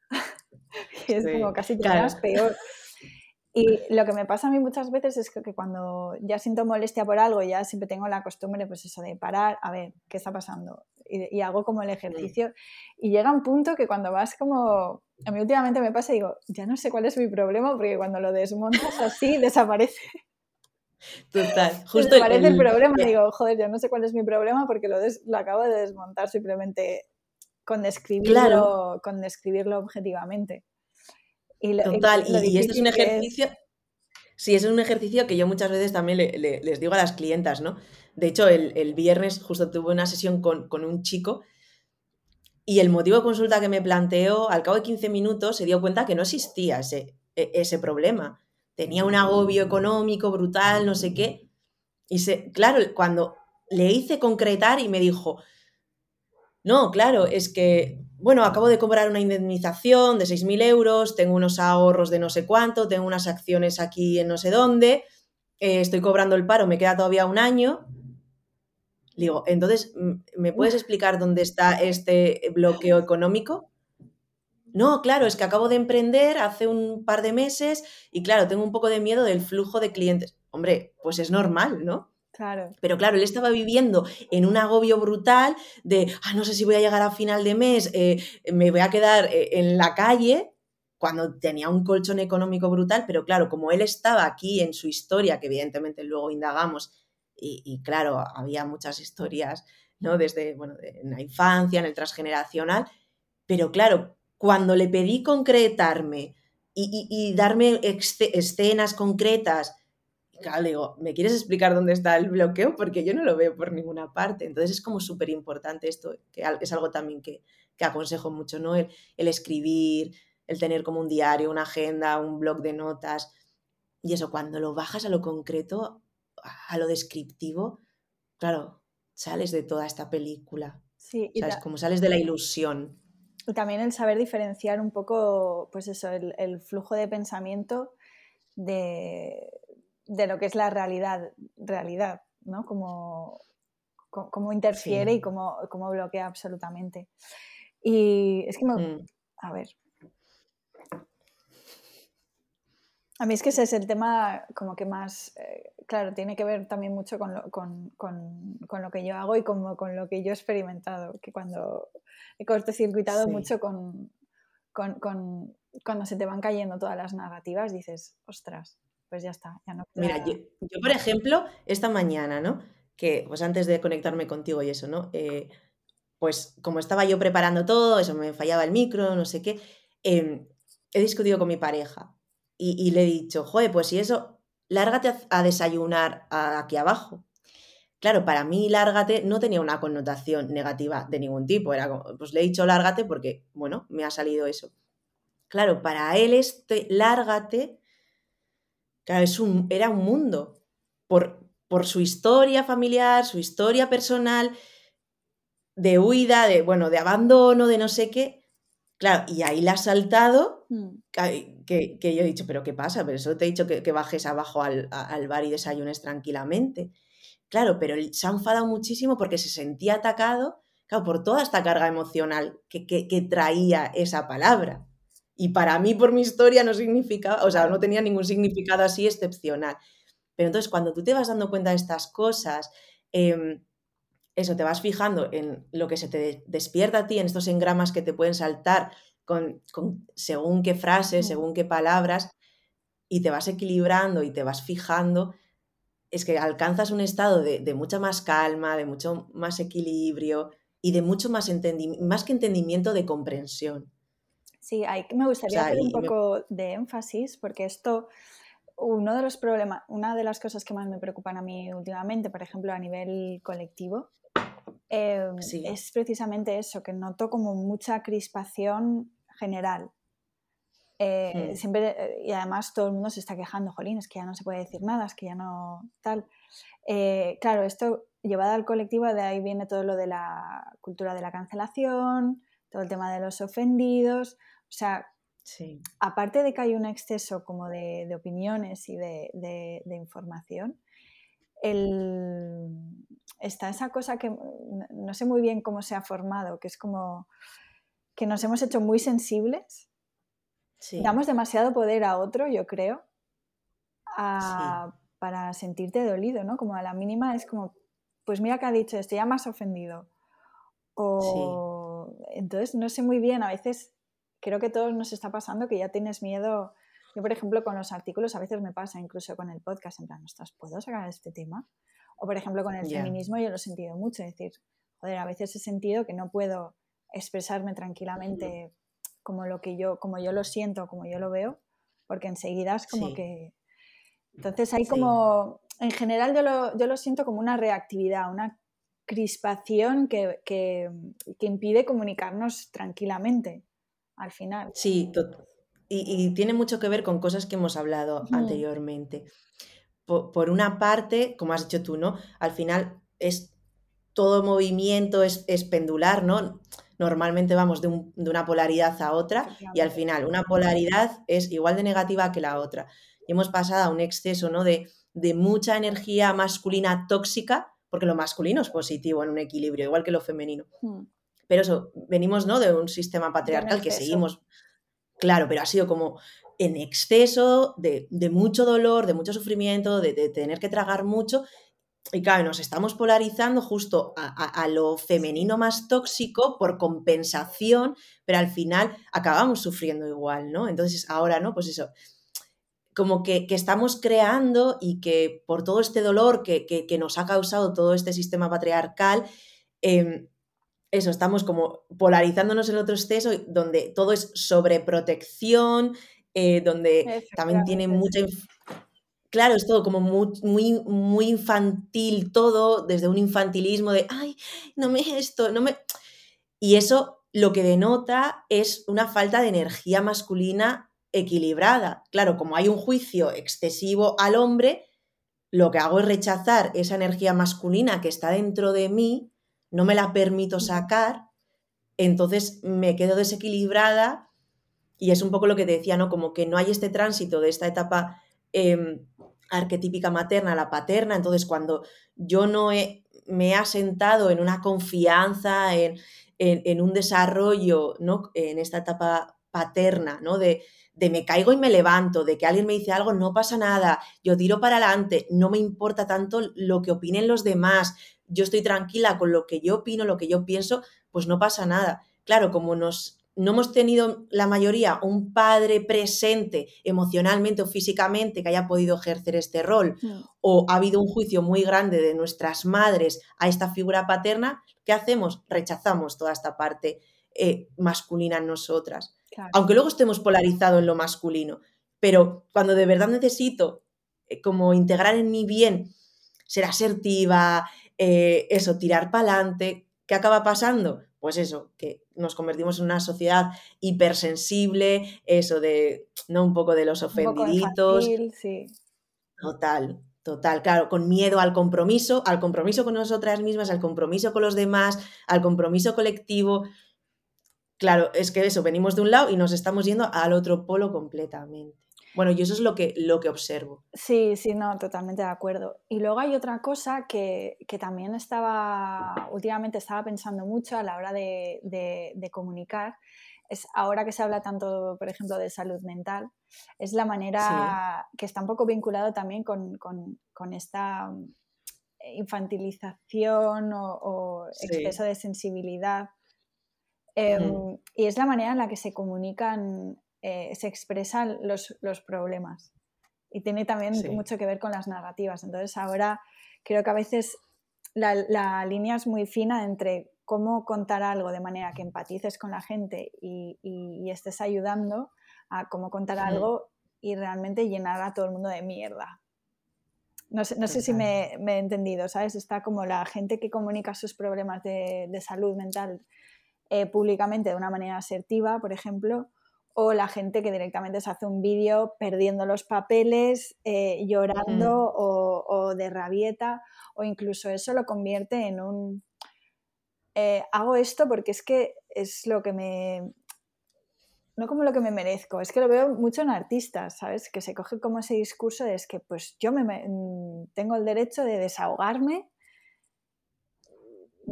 es como casi te claro. peor. Y lo que me pasa a mí muchas veces es que, cuando ya siento molestia por algo, ya siempre tengo la costumbre, pues eso, de parar, a ver, ¿qué está pasando? Y, hago como el ejercicio. Y llega un punto que cuando vas como, a mí últimamente me pasa y digo, ya no sé cuál es mi problema, porque cuando lo desmontas así, desaparece. Total, justo. Desaparece el, problema y digo, joder, ya no sé cuál es mi problema porque lo, lo acabo de desmontar simplemente con describirlo, con describirlo objetivamente. Total, y, este es un ejercicio... Sí, es un ejercicio que yo muchas veces también les digo a las clientas, ¿no? De hecho, el, viernes justo tuve una sesión con, un chico y el motivo de consulta que me planteó, al cabo de 15 minutos, se dio cuenta que no existía ese, e, ese problema. Tenía un agobio económico brutal, no sé qué. Y se, claro, cuando le hice concretar y me dijo, no, claro, es que bueno, acabo de cobrar una indemnización de 6.000 euros, tengo unos ahorros de no sé cuánto, tengo unas acciones aquí en no sé dónde, eh, estoy cobrando el paro, me queda todavía un año. Digo, entonces, ¿me puedes explicar dónde está este bloqueo económico? No, claro, es que acabo de emprender hace un par de meses y claro, tengo un poco de miedo del flujo de clientes. Hombre, pues es normal, ¿no? Pero claro, él estaba viviendo en un agobio brutal de, ah, no sé si voy a llegar a final de mes, eh, me voy a quedar eh, en la calle, cuando tenía un colchón económico brutal, pero claro, como él estaba aquí en su historia, que evidentemente luego indagamos, y, claro, había muchas historias, ¿no? Desde, bueno, en la infancia, en el transgeneracional, pero claro, cuando le pedí concretarme y darme escenas concretas, claro, digo, ¿me quieres explicar dónde está el bloqueo? Porque yo no lo veo por ninguna parte. Entonces es como súper importante esto, que es algo también que, aconsejo mucho, ¿no? El, escribir, el tener como un diario, una agenda, un blog de notas. Y eso, cuando lo bajas a lo concreto, a lo descriptivo, claro, sales de toda esta película. Sí, ¿sabes? Como sales de la ilusión. Y también el saber diferenciar un poco, pues eso, el flujo de pensamiento de, de lo que es la realidad, realidad ¿no? Como, cómo interfiere y cómo, bloquea absolutamente. Y es que me... Mm. A ver. A mí es que ese es el tema como que más, eh, claro, tiene que ver también mucho con lo, con, lo que yo hago y como con lo que yo he experimentado, que cuando he cortocircuitado mucho con, con, cuando se te van cayendo todas las narrativas, dices, ostras, pues ya está, ya no Mira, yo, por ejemplo, esta mañana, ¿no? Que pues antes de conectarme contigo y eso, ¿no? Eh, pues como estaba yo preparando todo, eso me fallaba el micro, no sé qué, em, he discutido con mi pareja y, le he dicho, joder, pues si eso, lárgate a, desayunar aquí abajo. Claro, para mí lárgate no tenía una connotación negativa de ningún tipo, era como, pues le he dicho lárgate porque, bueno, me ha salido eso. Claro, para él este lárgate, claro, es un, era un mundo, por, por su historia familiar, su historia personal, de huida, de, bueno, de abandono, de no sé qué. Claro, y ahí la ha saltado, mm. que, yo he dicho, pero ¿qué pasa? Pero eso te he dicho que, bajes abajo al, al, bar y desayunes tranquilamente. Claro, pero él se ha enfadado muchísimo porque se sentía atacado, claro, por toda esta carga emocional que, que traía esa palabra. Y para mí, por mi historia, no significaba, o sea, no tenía ningún significado así excepcional. Pero entonces, cuando tú te vas dando cuenta de estas cosas, eh, eso, te vas fijando en lo que se te despierta a ti, en estos engramas que te pueden saltar con, según qué frases, según qué palabras, y te vas equilibrando y te vas fijando, es que alcanzas un estado de, mucha más calma, de mucho más equilibrio y de mucho más entendimiento, más que entendimiento, de comprensión. Sí, hay, me gustaría hacer un poco de énfasis, porque esto uno de los problemas, una de las cosas que más me preocupan a mí últimamente, por ejemplo, a nivel colectivo, Em, es precisamente eso, que noto como mucha crispación general. Eh, hmm. siempre, eh, y además todo el mundo se está quejando, jolín, es que ya no se puede decir nada, es que ya no tal. Eh, claro, esto llevado al colectivo, de ahí viene todo lo de la cultura de la cancelación, todo el tema de los ofendidos. O sea, aparte de que hay un exceso como de, opiniones y de información, el, está esa cosa que no sé muy bien cómo se ha formado, que es como que nos hemos hecho muy sensibles. Damos demasiado poder a otro, yo creo, para sentirte dolido, ¿no? Como a la mínima es como, pues mira que ha dicho esto, ya más ofendido. O entonces no sé muy bien, a veces creo que a todos nos está pasando que ya tienes miedo. Yo, por ejemplo, con los artículos a veces me pasa, incluso con el podcast, en plan, ¿puedo sacar este tema? O por ejemplo con el feminismo yo lo he sentido mucho, es decir, joder, a veces he sentido que no puedo expresarme tranquilamente como lo que yo, como yo lo siento, como yo lo veo, porque enseguida es como que... Entonces hay como, en general yo lo, yo lo, siento como una reactividad, una crispación que, que, que impide comunicarnos tranquilamente al final. Sí, y, y, tiene mucho que ver con cosas que hemos hablado anteriormente por, una parte, como has dicho tú, ¿no? Al final es todo movimiento es, pendular, ¿no? Normalmente vamos de, una polaridad a otra y al final una polaridad es igual de negativa que la otra. Y hemos pasado a un exceso, ¿no? De, mucha energía masculina tóxica, porque lo masculino es positivo en un equilibrio, igual que lo femenino. Hmm. Pero eso, venimos, ¿no? De un sistema patriarcal que seguimos, claro, pero ha sido como en exceso, de, mucho dolor, de mucho sufrimiento, de, tener que tragar mucho. Y claro, nos estamos polarizando justo a, lo femenino más tóxico por compensación, pero al final acabamos sufriendo igual, ¿no? Entonces ahora, ¿no? Pues eso, como que, estamos creando y que por todo este dolor que, nos ha causado todo este sistema patriarcal, em, eso, estamos como polarizándonos en otro exceso donde todo es sobreprotección, eh, donde también tiene mucha... Claro, es todo como muy, muy, infantil, todo desde un infantilismo de, ay, no me esto, no me... Y eso lo que denota es una falta de energía masculina equilibrada. Claro, como hay un juicio excesivo al hombre, lo que hago es rechazar esa energía masculina que está dentro de mí, no me la permito sacar, entonces me quedo desequilibrada y es un poco lo que te decía, ¿no? Como que no hay este tránsito de esta etapa em, arquetípica materna a la paterna. Entonces, cuando yo no me he asentado en una confianza, en, un desarrollo, ¿no? En esta etapa paterna, ¿no? De, de me caigo y me levanto, de que alguien me dice algo, no pasa nada, yo tiro para adelante, no me importa tanto lo que opinen los demás, yo estoy tranquila con lo que yo opino, lo que yo pienso, pues no pasa nada. Claro, como nos no hemos tenido la mayoría un padre presente emocionalmente o físicamente que haya podido ejercer este rol, Mm. o ha habido un juicio muy grande de nuestras madres a esta figura paterna, ¿qué hacemos? Rechazamos toda esta parte eh, masculina en nosotras. Claro. Aunque luego estemos polarizados en lo masculino, pero cuando de verdad necesito eh, como integrar en mi bien, ser asertiva, eh, eso, tirar para adelante, ¿qué acaba pasando? Pues eso, que nos convertimos en una sociedad hipersensible, eso de, ¿no? Un poco de los ofendiditos. infantil, sí. Total, total, claro, con miedo al compromiso, al compromiso con nosotras mismas, al compromiso con los demás, al compromiso colectivo. Claro, es que eso, venimos de un lado y nos estamos yendo al otro polo completamente. Bueno, y eso es lo que, lo que observo. Sí, sí, no, totalmente de acuerdo. Y luego hay otra cosa que, que también estaba, últimamente estaba pensando mucho a la hora de, de- de comunicar, es ahora que se habla tanto, por ejemplo, de salud mental, es la manera que está un poco vinculado también con, con- con esta infantilización o, o Sí. exceso de sensibilidad. Em, Mm. y es la manera en la que se comunican, eh, se expresan los, los problemas. Y tiene también Sí. mucho que ver con las narrativas. Entonces ahora creo que a veces la, la línea es muy fina entre cómo contar algo de manera que empatices con la gente y, y- y estés ayudando a cómo contar algo y realmente llenar a todo el mundo de mierda. No sé, no sé si me he entendido, ¿sabes? Está como la gente que comunica sus problemas de, de salud mental eh, públicamente de una manera asertiva, por ejemplo, o la gente que directamente se hace un vídeo perdiendo los papeles, eh, llorando o, o de rabieta, o incluso eso lo convierte en un... eh, hago esto porque es que es lo que me... No como lo que me merezco, es que lo veo mucho en artistas, ¿sabes? Que se coge como ese discurso de es que pues yo me, me- mm, tengo el derecho de desahogarme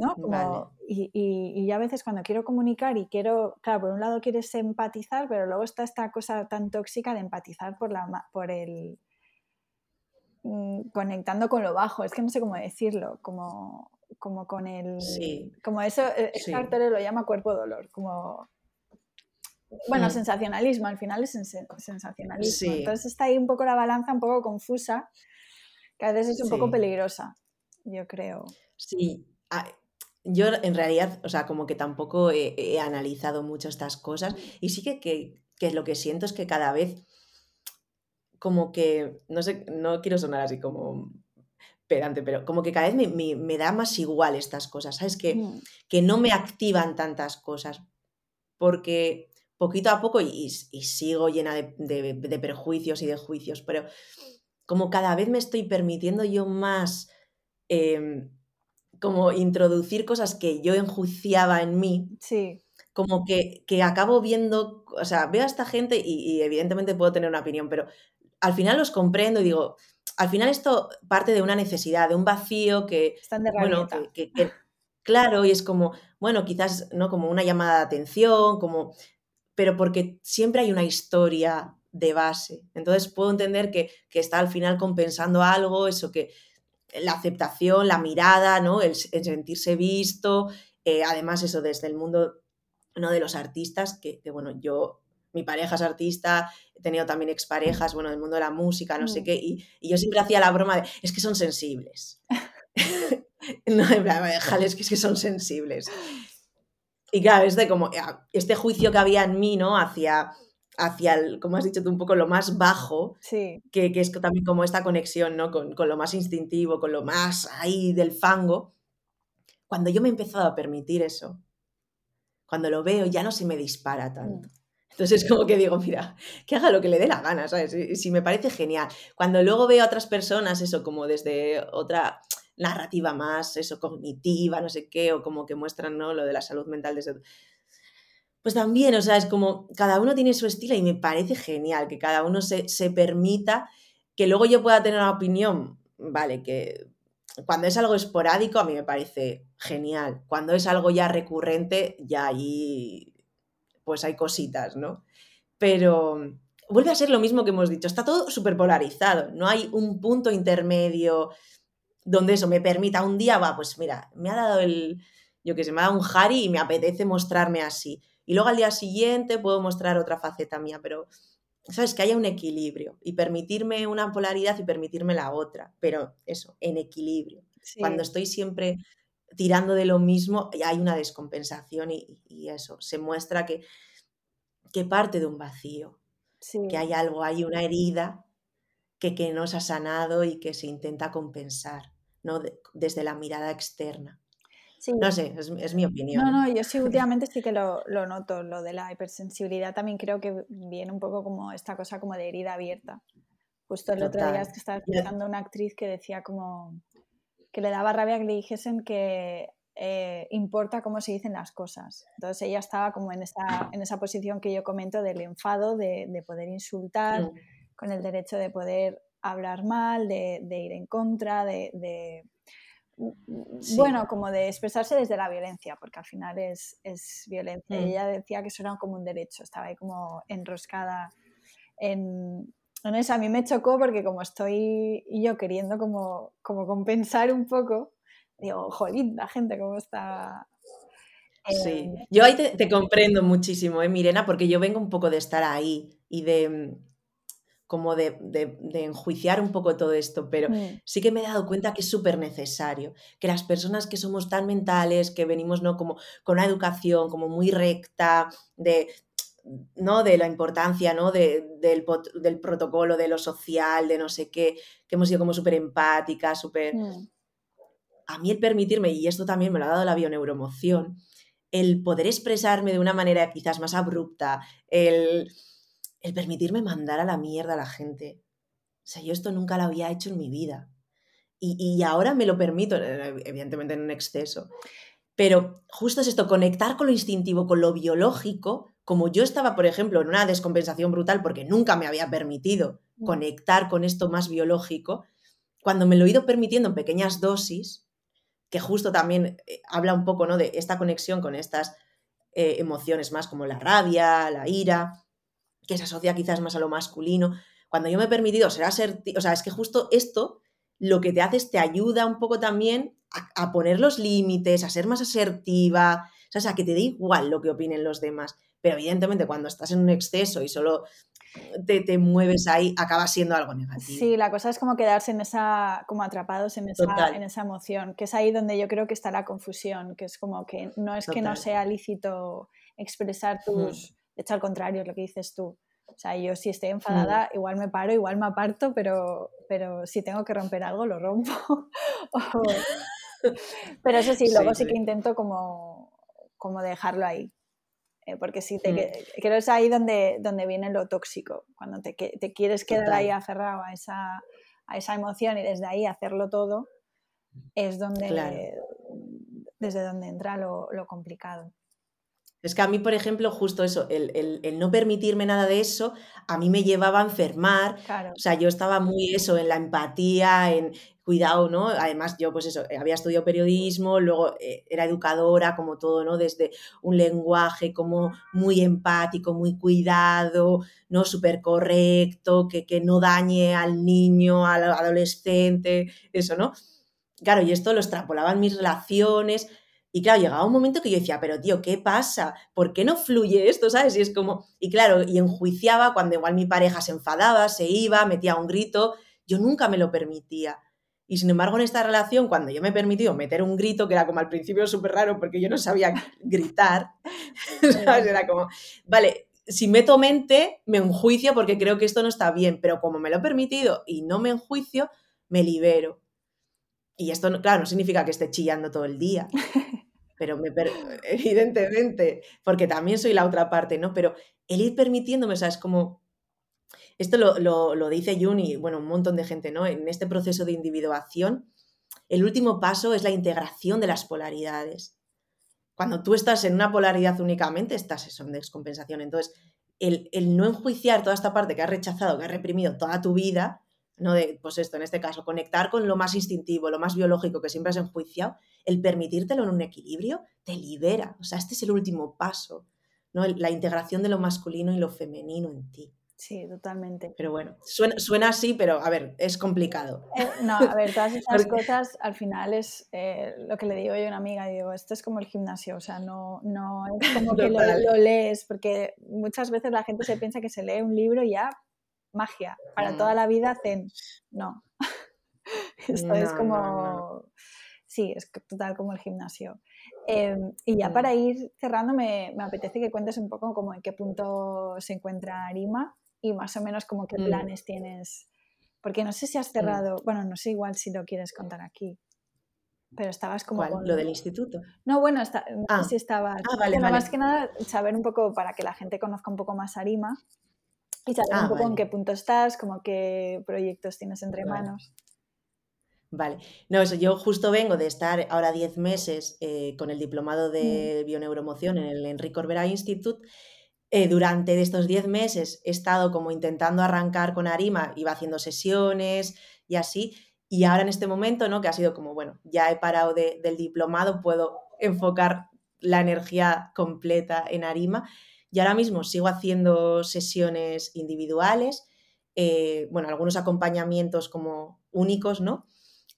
¿no? Como- Vale. y, y- a veces cuando quiero comunicar y quiero, claro, por un lado quieres empatizar, pero luego está esta cosa tan tóxica de empatizar por, la, por el... mm, conectando con lo bajo, es que no sé cómo decirlo, como, como con el... Sí. Como eso, eh, Sí. Lo llama cuerpo-dolor, como... Bueno, Mm. sensacionalismo, al final es sensa- sensacionalismo. Entonces está ahí un poco la balanza, un poco confusa, que a veces es un poco peligrosa, yo creo. Sí, yo en realidad, o sea, como que tampoco he, he analizado mucho estas cosas y sí que, que, que lo que siento es que cada vez, como que, no sé, no quiero sonar así como pedante, pero como que cada vez me, me- me da más igual estas cosas, ¿sabes? Que, Mm. que no me activan tantas cosas, porque poquito a poco, y, sigo llena de, de- de prejuicios y de juicios, pero como cada vez me estoy permitiendo yo más em, como introducir cosas que yo enjuiciaba en mí, Sí, como que, que acabo viendo, o sea, veo a esta gente y, y evidentemente puedo tener una opinión, pero al final los comprendo y digo, al final esto parte de una necesidad, de un vacío que, están de bueno, rabieta. que, que- que- claro, y es como, bueno, quizás, ¿no? Como una llamada de atención, como, pero porque siempre hay una historia de base. Entonces puedo entender que, que está al final compensando algo, eso que la aceptación, la mirada, ¿no? El, el sentirse visto, eh, además eso desde el mundo ¿no? de los artistas, que, que, bueno, yo, mi pareja es artista, he tenido también exparejas, bueno, del mundo de la música, no sé Mm. qué, y, y yo siempre hacía la broma de, es que son sensibles. no, en plan, déjales que es que son sensibles. Y claro, es de como ah, este juicio que había en mí, ¿no? Hacia, hacia el, como has dicho tú, un poco lo más bajo, Sí, que, que es también como esta conexión, ¿no? Con, con lo más instintivo, con lo más ahí del fango. Cuando yo me he empezado a permitir eso, cuando lo veo ya no se me dispara tanto. Mm. Entonces es como que digo, mira, que haga lo que le dé la gana, ¿sabes? Y Si me parece genial. Cuando luego veo a otras personas, eso como desde otra narrativa más, eso cognitiva, no sé qué, o como que muestran, ¿no? Lo de la salud mental desde... Pues también, o sea, es como cada uno tiene su estilo y me parece genial que cada uno se, se permita que luego yo pueda tener una opinión, vale, que cuando es algo esporádico a mí me parece genial. Cuando es algo ya recurrente, ya ahí pues hay cositas, ¿no? Pero vuelve a ser lo mismo que hemos dicho, está todo súper polarizado, no hay un punto intermedio donde eso me permita un día, va, pues mira, me ha dado el, yo que sé, me ha dado un Harry y me apetece mostrarme así. Y luego al día siguiente puedo mostrar otra faceta mía, pero, ¿sabes? Que haya un equilibrio y permitirme una polaridad y permitirme la otra, pero eso, en equilibrio. Cuando estoy siempre tirando de lo mismo, hay una descompensación y, eso, se muestra que, que parte de un vacío, que hay algo, hay una herida que, que no se ha sanado y que se intenta compensar, ¿no? desde la mirada externa. No sé, es, mi opinión. No, no, yo sí últimamente sí que lo, lo, noto, lo de la hipersensibilidad también creo que viene un poco como esta cosa como de herida abierta. Justo el otro día es que estaba escuchando una actriz que decía como que le daba rabia que le dijesen que eh, importa cómo se dicen las cosas. Entonces ella estaba como en esa, en esa posición que yo comento del enfado, de, de poder insultar, mm. con el derecho de poder hablar mal, de, de ir en contra, de... Bueno, como de expresarse desde la violencia, porque al final es, es violencia. Mm. ella decía que eso era como un derecho, estaba ahí como enroscada en, en eso. A mí me chocó porque como estoy yo queriendo como, como compensar un poco, digo, jolín, la gente cómo está Sí, eh, yo ahí te, comprendo muchísimo, ¿eh, Mirena? Porque yo vengo un poco de estar ahí y de mm, como de, enjuiciar un poco todo esto, pero mm. sí que me he dado cuenta que es súper necesario, que las personas que somos tan mentales, que venimos ¿no? como con una educación como muy recta, de ¿no? de la importancia ¿no? del, del, protocolo, de lo social, de no sé qué, que hemos sido como súper empáticas, súper... Mm a mí el permitirme, y esto también me lo ha dado la bioneuromoción, el poder expresarme de una manera quizás más abrupta, el, permitirme mandar a la mierda a la gente. O sea, yo esto nunca lo había hecho en mi vida. Y, ahora me lo permito, eh, evidentemente en un exceso. Pero justo es esto, conectar con lo instintivo, con lo biológico, como yo estaba, por ejemplo, en una descompensación brutal porque nunca me había permitido mm. conectar con esto más biológico, cuando me lo he ido permitiendo en pequeñas dosis, que justo también eh, habla un poco ¿no? de esta conexión con estas eh, emociones más como la rabia, la ira, que se asocia quizás más a lo masculino. Cuando yo me he permitido ser asertiva, o sea, es que justo esto lo que te hace es te ayuda un poco también a, poner los límites, a ser más asertiva, o sea, a que te dé igual lo que opinen los demás. Pero evidentemente cuando estás en un exceso y solo te, mueves ahí, acaba siendo algo negativo. Sí, la cosa es como quedarse en esa, como atrapados en esa, en esa emoción, que es ahí donde yo creo que está la confusión, que es como que no es que no sea lícito expresar tus, de hecho al contrario, es lo que dices tú. O sea, yo si estoy enfadada, igual me paro, igual me aparto, pero, pero si tengo que romper algo, lo rompo. pero eso sí, luego sí, que intento como, como dejarlo ahí. Eh, porque si te, mm. creo que es ahí donde, donde viene lo tóxico, cuando te, te quieres quedar ahí aferrado a esa, a esa emoción y desde ahí hacerlo todo, es donde, desde donde entra lo, lo, complicado. Es que a mí, por ejemplo, justo eso, el, el, el, no permitirme nada de eso, a mí me llevaba a enfermar. O sea, yo estaba muy eso, en la empatía, en, cuidado, ¿no? Además, yo pues eso, había estudiado periodismo, luego eh, era educadora, como todo, ¿no? Desde un lenguaje como muy empático, muy cuidado, ¿no? Súper correcto, que, que no dañe al niño, al adolescente, eso, ¿no? Claro, y esto lo extrapolaba en mis relaciones. Y claro, llegaba un momento que yo decía, pero tío, ¿qué pasa? ¿Por qué no fluye esto? ¿Sabes? Y es como, y claro, y enjuiciaba cuando igual mi pareja se enfadaba, se iba, metía un grito, yo nunca me lo permitía. Y sin embargo, en esta relación, cuando yo me he permitido meter un grito, que era como al principio súper raro porque yo no sabía gritar, era como, vale, si meto mente, me enjuicio porque creo que esto no está bien, pero como me lo he permitido y no me enjuicio, me libero. Y esto, claro, no significa que esté chillando todo el día, pero me evidentemente, porque también soy la otra parte, ¿no? Pero el ir permitiéndome, o es como esto lo, dice Jung y bueno, un montón de gente, ¿no? En este proceso de individuación, el último paso es la integración de las polaridades. Cuando tú estás en una polaridad únicamente, estás en descompensación. Entonces, el, no enjuiciar toda esta parte que has rechazado, que has reprimido toda tu vida, ¿no? De, pues esto, en este caso, conectar con lo más instintivo, lo más biológico que siempre has enjuiciado, el permitírtelo en un equilibrio, te libera. O sea, este es el último paso, ¿no? La integración de lo masculino y lo femenino en ti. Sí, totalmente. Pero bueno, suena, suena así, pero a ver, es complicado. Eh, no, a ver, todas estas cosas al final es eh, lo que le digo yo a una amiga, digo, esto es como el gimnasio, o sea, no, no es como que lo, lees, porque muchas veces la gente se piensa que se lee un libro y ya, magia, para toda la vida zen. No. Esto es como... sí, es total como el gimnasio. Em, y ya para ir cerrando, me, me, apetece que cuentes un poco como en qué punto se encuentra Arima y más o menos como qué mm. planes tienes. Porque no sé si has mm. cerrado, bueno, no sé igual si lo quieres contar aquí, pero estabas como... ¿Cuál? ¿Lo del instituto? No, bueno, está, no sé ah. si estabas... Ah, vale, Más que nada, saber un poco, para que la gente conozca un poco más Arima y saber un ah, poco en qué punto estás, como qué proyectos tienes entre manos. Vale, no, eso, yo justo vengo de estar ahora 10 meses eh, con el diplomado mm. de bioneuromoción en el Enrique Corbera Institute eh, durante estos 10 meses he estado como intentando arrancar con Arima, iba haciendo sesiones y así, y ahora en este momento, ¿no? Que ha sido como, bueno, ya he parado del diplomado, puedo enfocar la energía completa en Arima y ahora mismo sigo haciendo sesiones individuales, eh, bueno, algunos acompañamientos como únicos, ¿no?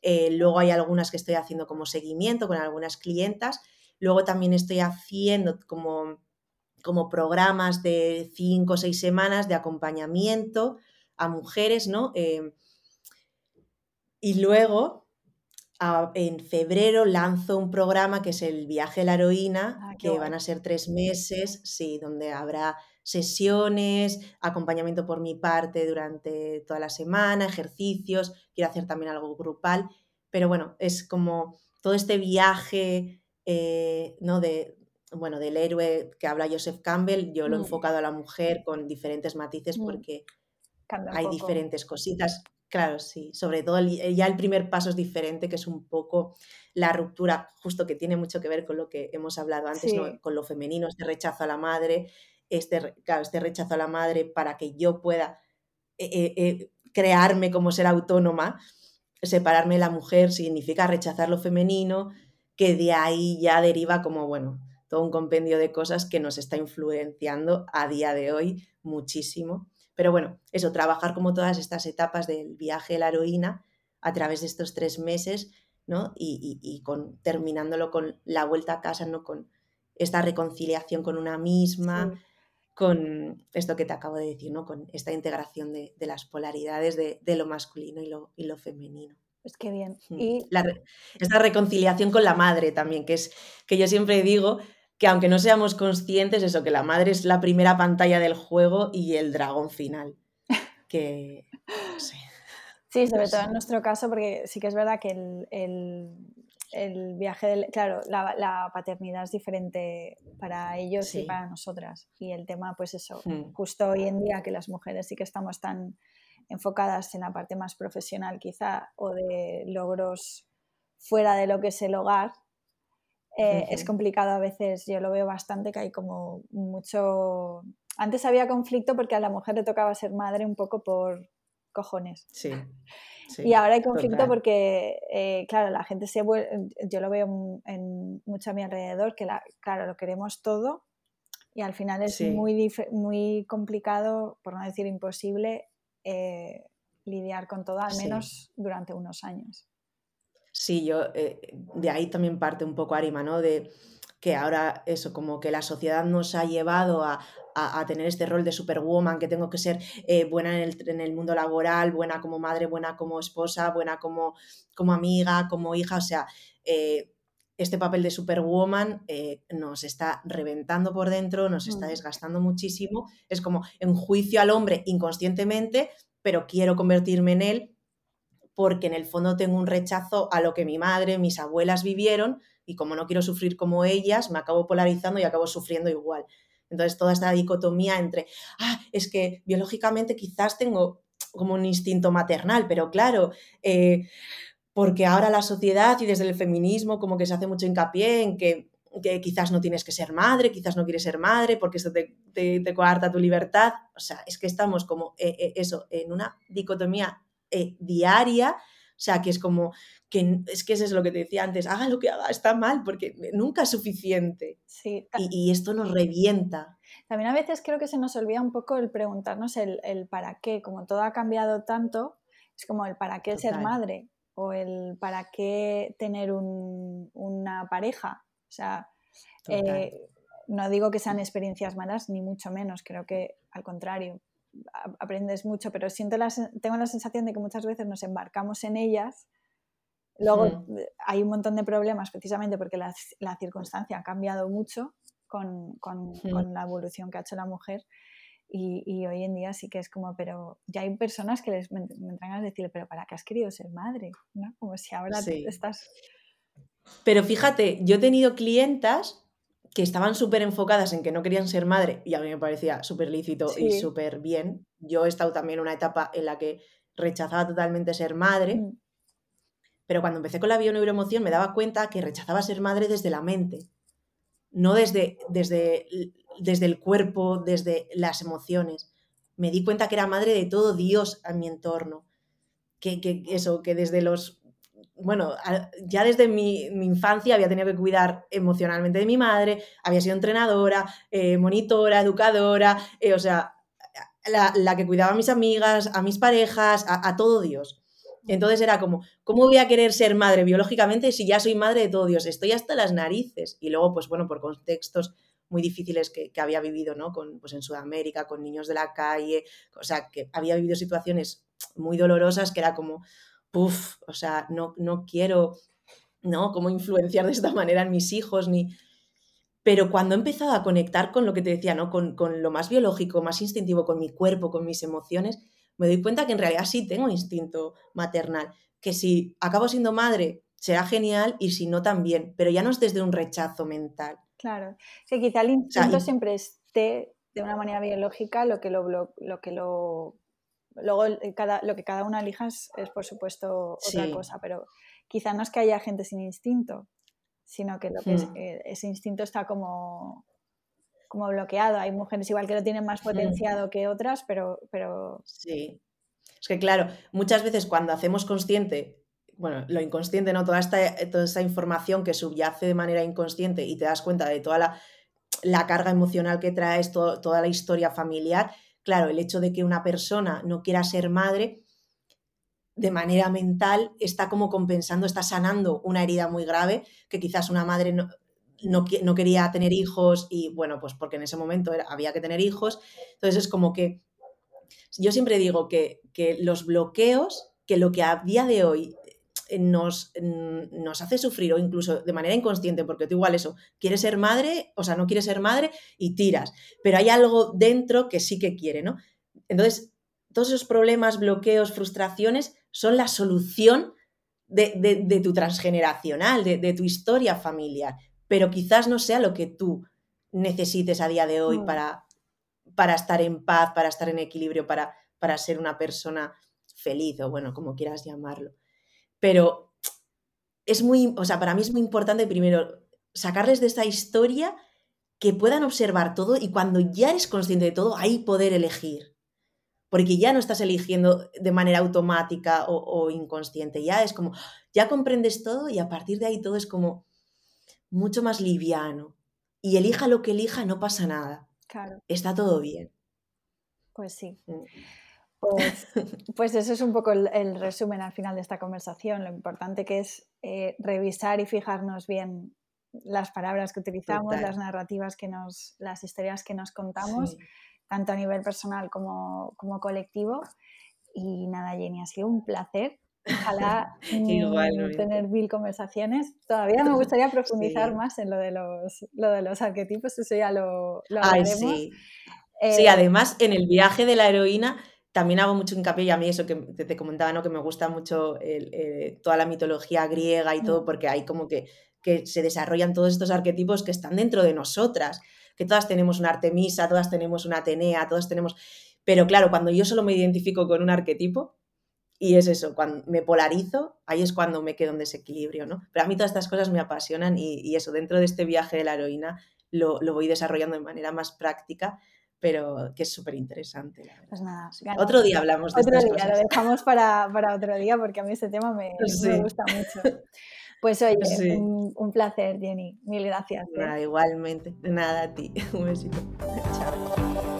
Eh, luego hay algunas que estoy haciendo como seguimiento con algunas clientas, luego también estoy haciendo como como programas de cinco o seis semanas de acompañamiento a mujeres, ¿no? Em, y luego, en febrero, lanzo un programa que es el viaje de la heroína, ah, que van a ser tres meses, sí, donde habrá sesiones, acompañamiento por mi parte durante toda la semana, ejercicios, quiero hacer también algo grupal, pero bueno, es como todo este viaje, eh, ¿no? De, bueno, del héroe que habla Joseph Campbell, yo lo he mm. enfocado a la mujer con diferentes matices mm. porque hay diferentes cositas. Claro, sí, sobre todo ya el primer paso es diferente, que es un poco la ruptura, justo que tiene mucho que ver con lo que hemos hablado antes, con lo femenino, este rechazo a la madre, este, este rechazo a la madre para que yo pueda eh, eh, eh, crearme como ser autónoma, separarme de la mujer significa rechazar lo femenino, que de ahí ya deriva como, bueno, todo un compendio de cosas que nos está influenciando a día de hoy muchísimo. Pero bueno, eso, trabajar como todas estas etapas del viaje de la heroína a través de estos tres meses, ¿no? Y, con, terminándolo con la vuelta a casa, ¿no? Con esta reconciliación con una misma, con esto que te acabo de decir, ¿no? Con esta integración de, las polaridades de, lo masculino y lo, y lo femenino. Pues qué bien. Mm. Y... esta reconciliación con la madre también, que es que yo siempre digo que aunque no seamos conscientes, eso, que la madre es la primera pantalla del juego y el dragón final. Que. Sí, sobre todo en nuestro caso, porque sí que es verdad que el, viaje del. Claro, la, paternidad es diferente para ellos y para nosotras. Y el tema, pues eso, hmm. justo hoy en día que las mujeres sí que estamos tan enfocadas en la parte más profesional, quizá, o de logros fuera de lo que es el hogar, eh, es complicado a veces, yo lo veo bastante, que hay como mucho... Antes había conflicto porque a la mujer le tocaba ser madre un poco por cojones. Sí. y ahora hay conflicto porque, eh, claro, la gente se vuelve, yo lo veo en mucho a mi alrededor, que la, claro, lo queremos todo y al final es muy, muy complicado, por no decir imposible, eh, lidiar con todo, al menos durante unos años. Sí, yo eh, de ahí también parte un poco Arima, ¿no? De que ahora eso, como que la sociedad nos ha llevado a, tener este rol de superwoman, que tengo que ser eh, buena en el, mundo laboral, buena como madre, buena como esposa, buena como, como amiga, como hija, o sea, eh, este papel de superwoman nos está reventando por dentro, nos está mm. desgastando muchísimo, es como en juicio al hombre inconscientemente, pero quiero convertirme en él porque en el fondo tengo un rechazo a lo que mi madre, mis abuelas vivieron y como no quiero sufrir como ellas, me acabo polarizando y acabo sufriendo igual. Entonces, toda esta dicotomía entre, ah, es que biológicamente quizás tengo como un instinto maternal, pero claro, eh, porque ahora la sociedad y desde el feminismo como que se hace mucho hincapié en que, quizás no tienes que ser madre, quizás no quieres ser madre porque esto te, te, coarta tu libertad. O sea, es que estamos como eh, eh, eso, en una dicotomía eh, diaria, o sea, que es como, que es que eso es lo que te decía antes, haga lo que haga, está mal, porque nunca es suficiente. Sí. Y, esto nos revienta. También a veces creo que se nos olvida un poco el preguntarnos el, para qué, como todo ha cambiado tanto, es como el para qué ser madre o el para qué tener una pareja. O sea, eh, no digo que sean experiencias malas, ni mucho menos, creo que al contrario, aprendes mucho, pero siento tengo la sensación de que muchas veces nos embarcamos en ellas. Luego hay un montón de problemas precisamente porque la, circunstancia ha cambiado mucho con, con, la evolución que ha hecho la mujer y, hoy en día sí que es como, pero ya hay personas que les me, entran a decir, pero ¿para qué has querido ser madre? ¿no? Como si ahora estás... Pero fíjate, yo he tenido clientas que estaban súper enfocadas en que no querían ser madre y a mí me parecía súper lícito y súper bien. Yo he estado también en una etapa en la que rechazaba totalmente ser madre, mm. pero cuando empecé con la bioneuroemoción me daba cuenta que rechazaba ser madre desde la mente, no desde, desde, desde el cuerpo, desde las emociones. Me di cuenta que era madre de todo Dios a mi entorno, que, que eso, que desde los bueno, ya desde mi, infancia había tenido que cuidar emocionalmente de mi madre, había sido entrenadora, eh, monitora, educadora, eh, o sea, la, que cuidaba a mis amigas, a mis parejas, a, todo Dios. Entonces era como, ¿cómo voy a querer ser madre biológicamente si ya soy madre de todo Dios? Estoy hasta las narices. Y luego, pues bueno, por contextos muy difíciles que, había vivido, ¿no? Con, pues en Sudamérica, con niños de la calle, o sea, que había vivido situaciones muy dolorosas que era como, puff, o sea, no, no quiero, ¿no? Cómo influenciar de esta manera en mis hijos, ni... Pero cuando he empezado a conectar con lo que te decía, ¿no? Con, lo más biológico, más instintivo, con mi cuerpo, con mis emociones, me doy cuenta que en realidad sí tengo instinto maternal, que si acabo siendo madre será genial y si no también, pero ya no es desde un rechazo mental. Claro, que quizá el instinto siempre esté de una manera biológica lo que lo, lo que lo Luego cada, lo que cada uno elija es, por supuesto otra cosa, pero quizá no es que haya gente sin instinto, sino que, lo que hmm. eh, ese instinto está como, como bloqueado. Hay mujeres igual que lo tienen más hmm. potenciado que otras, pero, pero... Sí. Es que claro, muchas veces cuando hacemos consciente, bueno, lo inconsciente, ¿no? Toda esta, toda esta información que subyace de manera inconsciente y te das cuenta de toda la, la carga emocional que traes, toda la historia familiar, claro, el hecho de que una persona no quiera ser madre de manera mental está como compensando, está sanando una herida muy grave que quizás una madre no, no, quería tener hijos y bueno, pues porque en ese momento había que tener hijos. Entonces es como que yo siempre digo que, que los bloqueos, que lo que a día de hoy nos, nos, hace sufrir o incluso de manera inconsciente, porque tú igual eso, quieres ser madre, o sea, no quieres ser madre y tiras, pero hay algo dentro que sí que quiere, ¿no? Entonces, todos esos problemas, bloqueos, frustraciones son la solución de, tu transgeneracional, de, tu historia familiar, pero quizás no sea lo que tú necesites a día de hoy mm. para, para estar en paz, para estar en equilibrio, para, para ser una persona feliz o bueno, como quieras llamarlo. Pero es muy, o sea, para mí es muy importante primero sacarles de esta historia que puedan observar todo y cuando ya eres consciente de todo, ahí poder elegir. Porque ya no estás eligiendo de manera automática o, inconsciente, ya es como, ya comprendes todo y a partir de ahí todo es como mucho más liviano. Y elija lo que elija, no pasa nada. Claro. Está todo bien. Pues sí. Mm. Pues, pues, eso es un poco el, resumen al final de esta conversación. Lo importante que es eh, revisar y fijarnos bien las palabras que utilizamos, las narrativas que nos, las historias que nos contamos, tanto a nivel personal como, como colectivo. Y nada, Jenny, ha sido un placer. Ojalá mm, tener mil conversaciones. Todavía me gustaría profundizar más en lo de, los, lo de los arquetipos, eso ya lo, lo hablaremos. sí. sí, eh, además en el viaje de la heroína también hago mucho hincapié y a mí eso que te, comentaba, ¿no? que me gusta mucho eh, toda la mitología griega y todo, mm. porque hay como que, que se desarrollan todos estos arquetipos que están dentro de nosotras, que todas tenemos una Artemisa, todas tenemos una Atenea, todas tenemos... Pero claro, cuando yo solo me identifico con un arquetipo, y es eso, cuando me polarizo, ahí es cuando me quedo en desequilibrio, ¿no? Pero a mí todas estas cosas me apasionan y, eso, dentro de este viaje de la heroína, lo, lo voy desarrollando de manera más práctica pero que es súper interesante. Pues nada, otro día hablamos de otro día, Lo dejamos para, para, otro día porque a mí este tema me, me gusta mucho. Pues oye, un, placer, Jenny. Mil gracias. ¿eh? igualmente. Nada a ti. Un besito. Chao.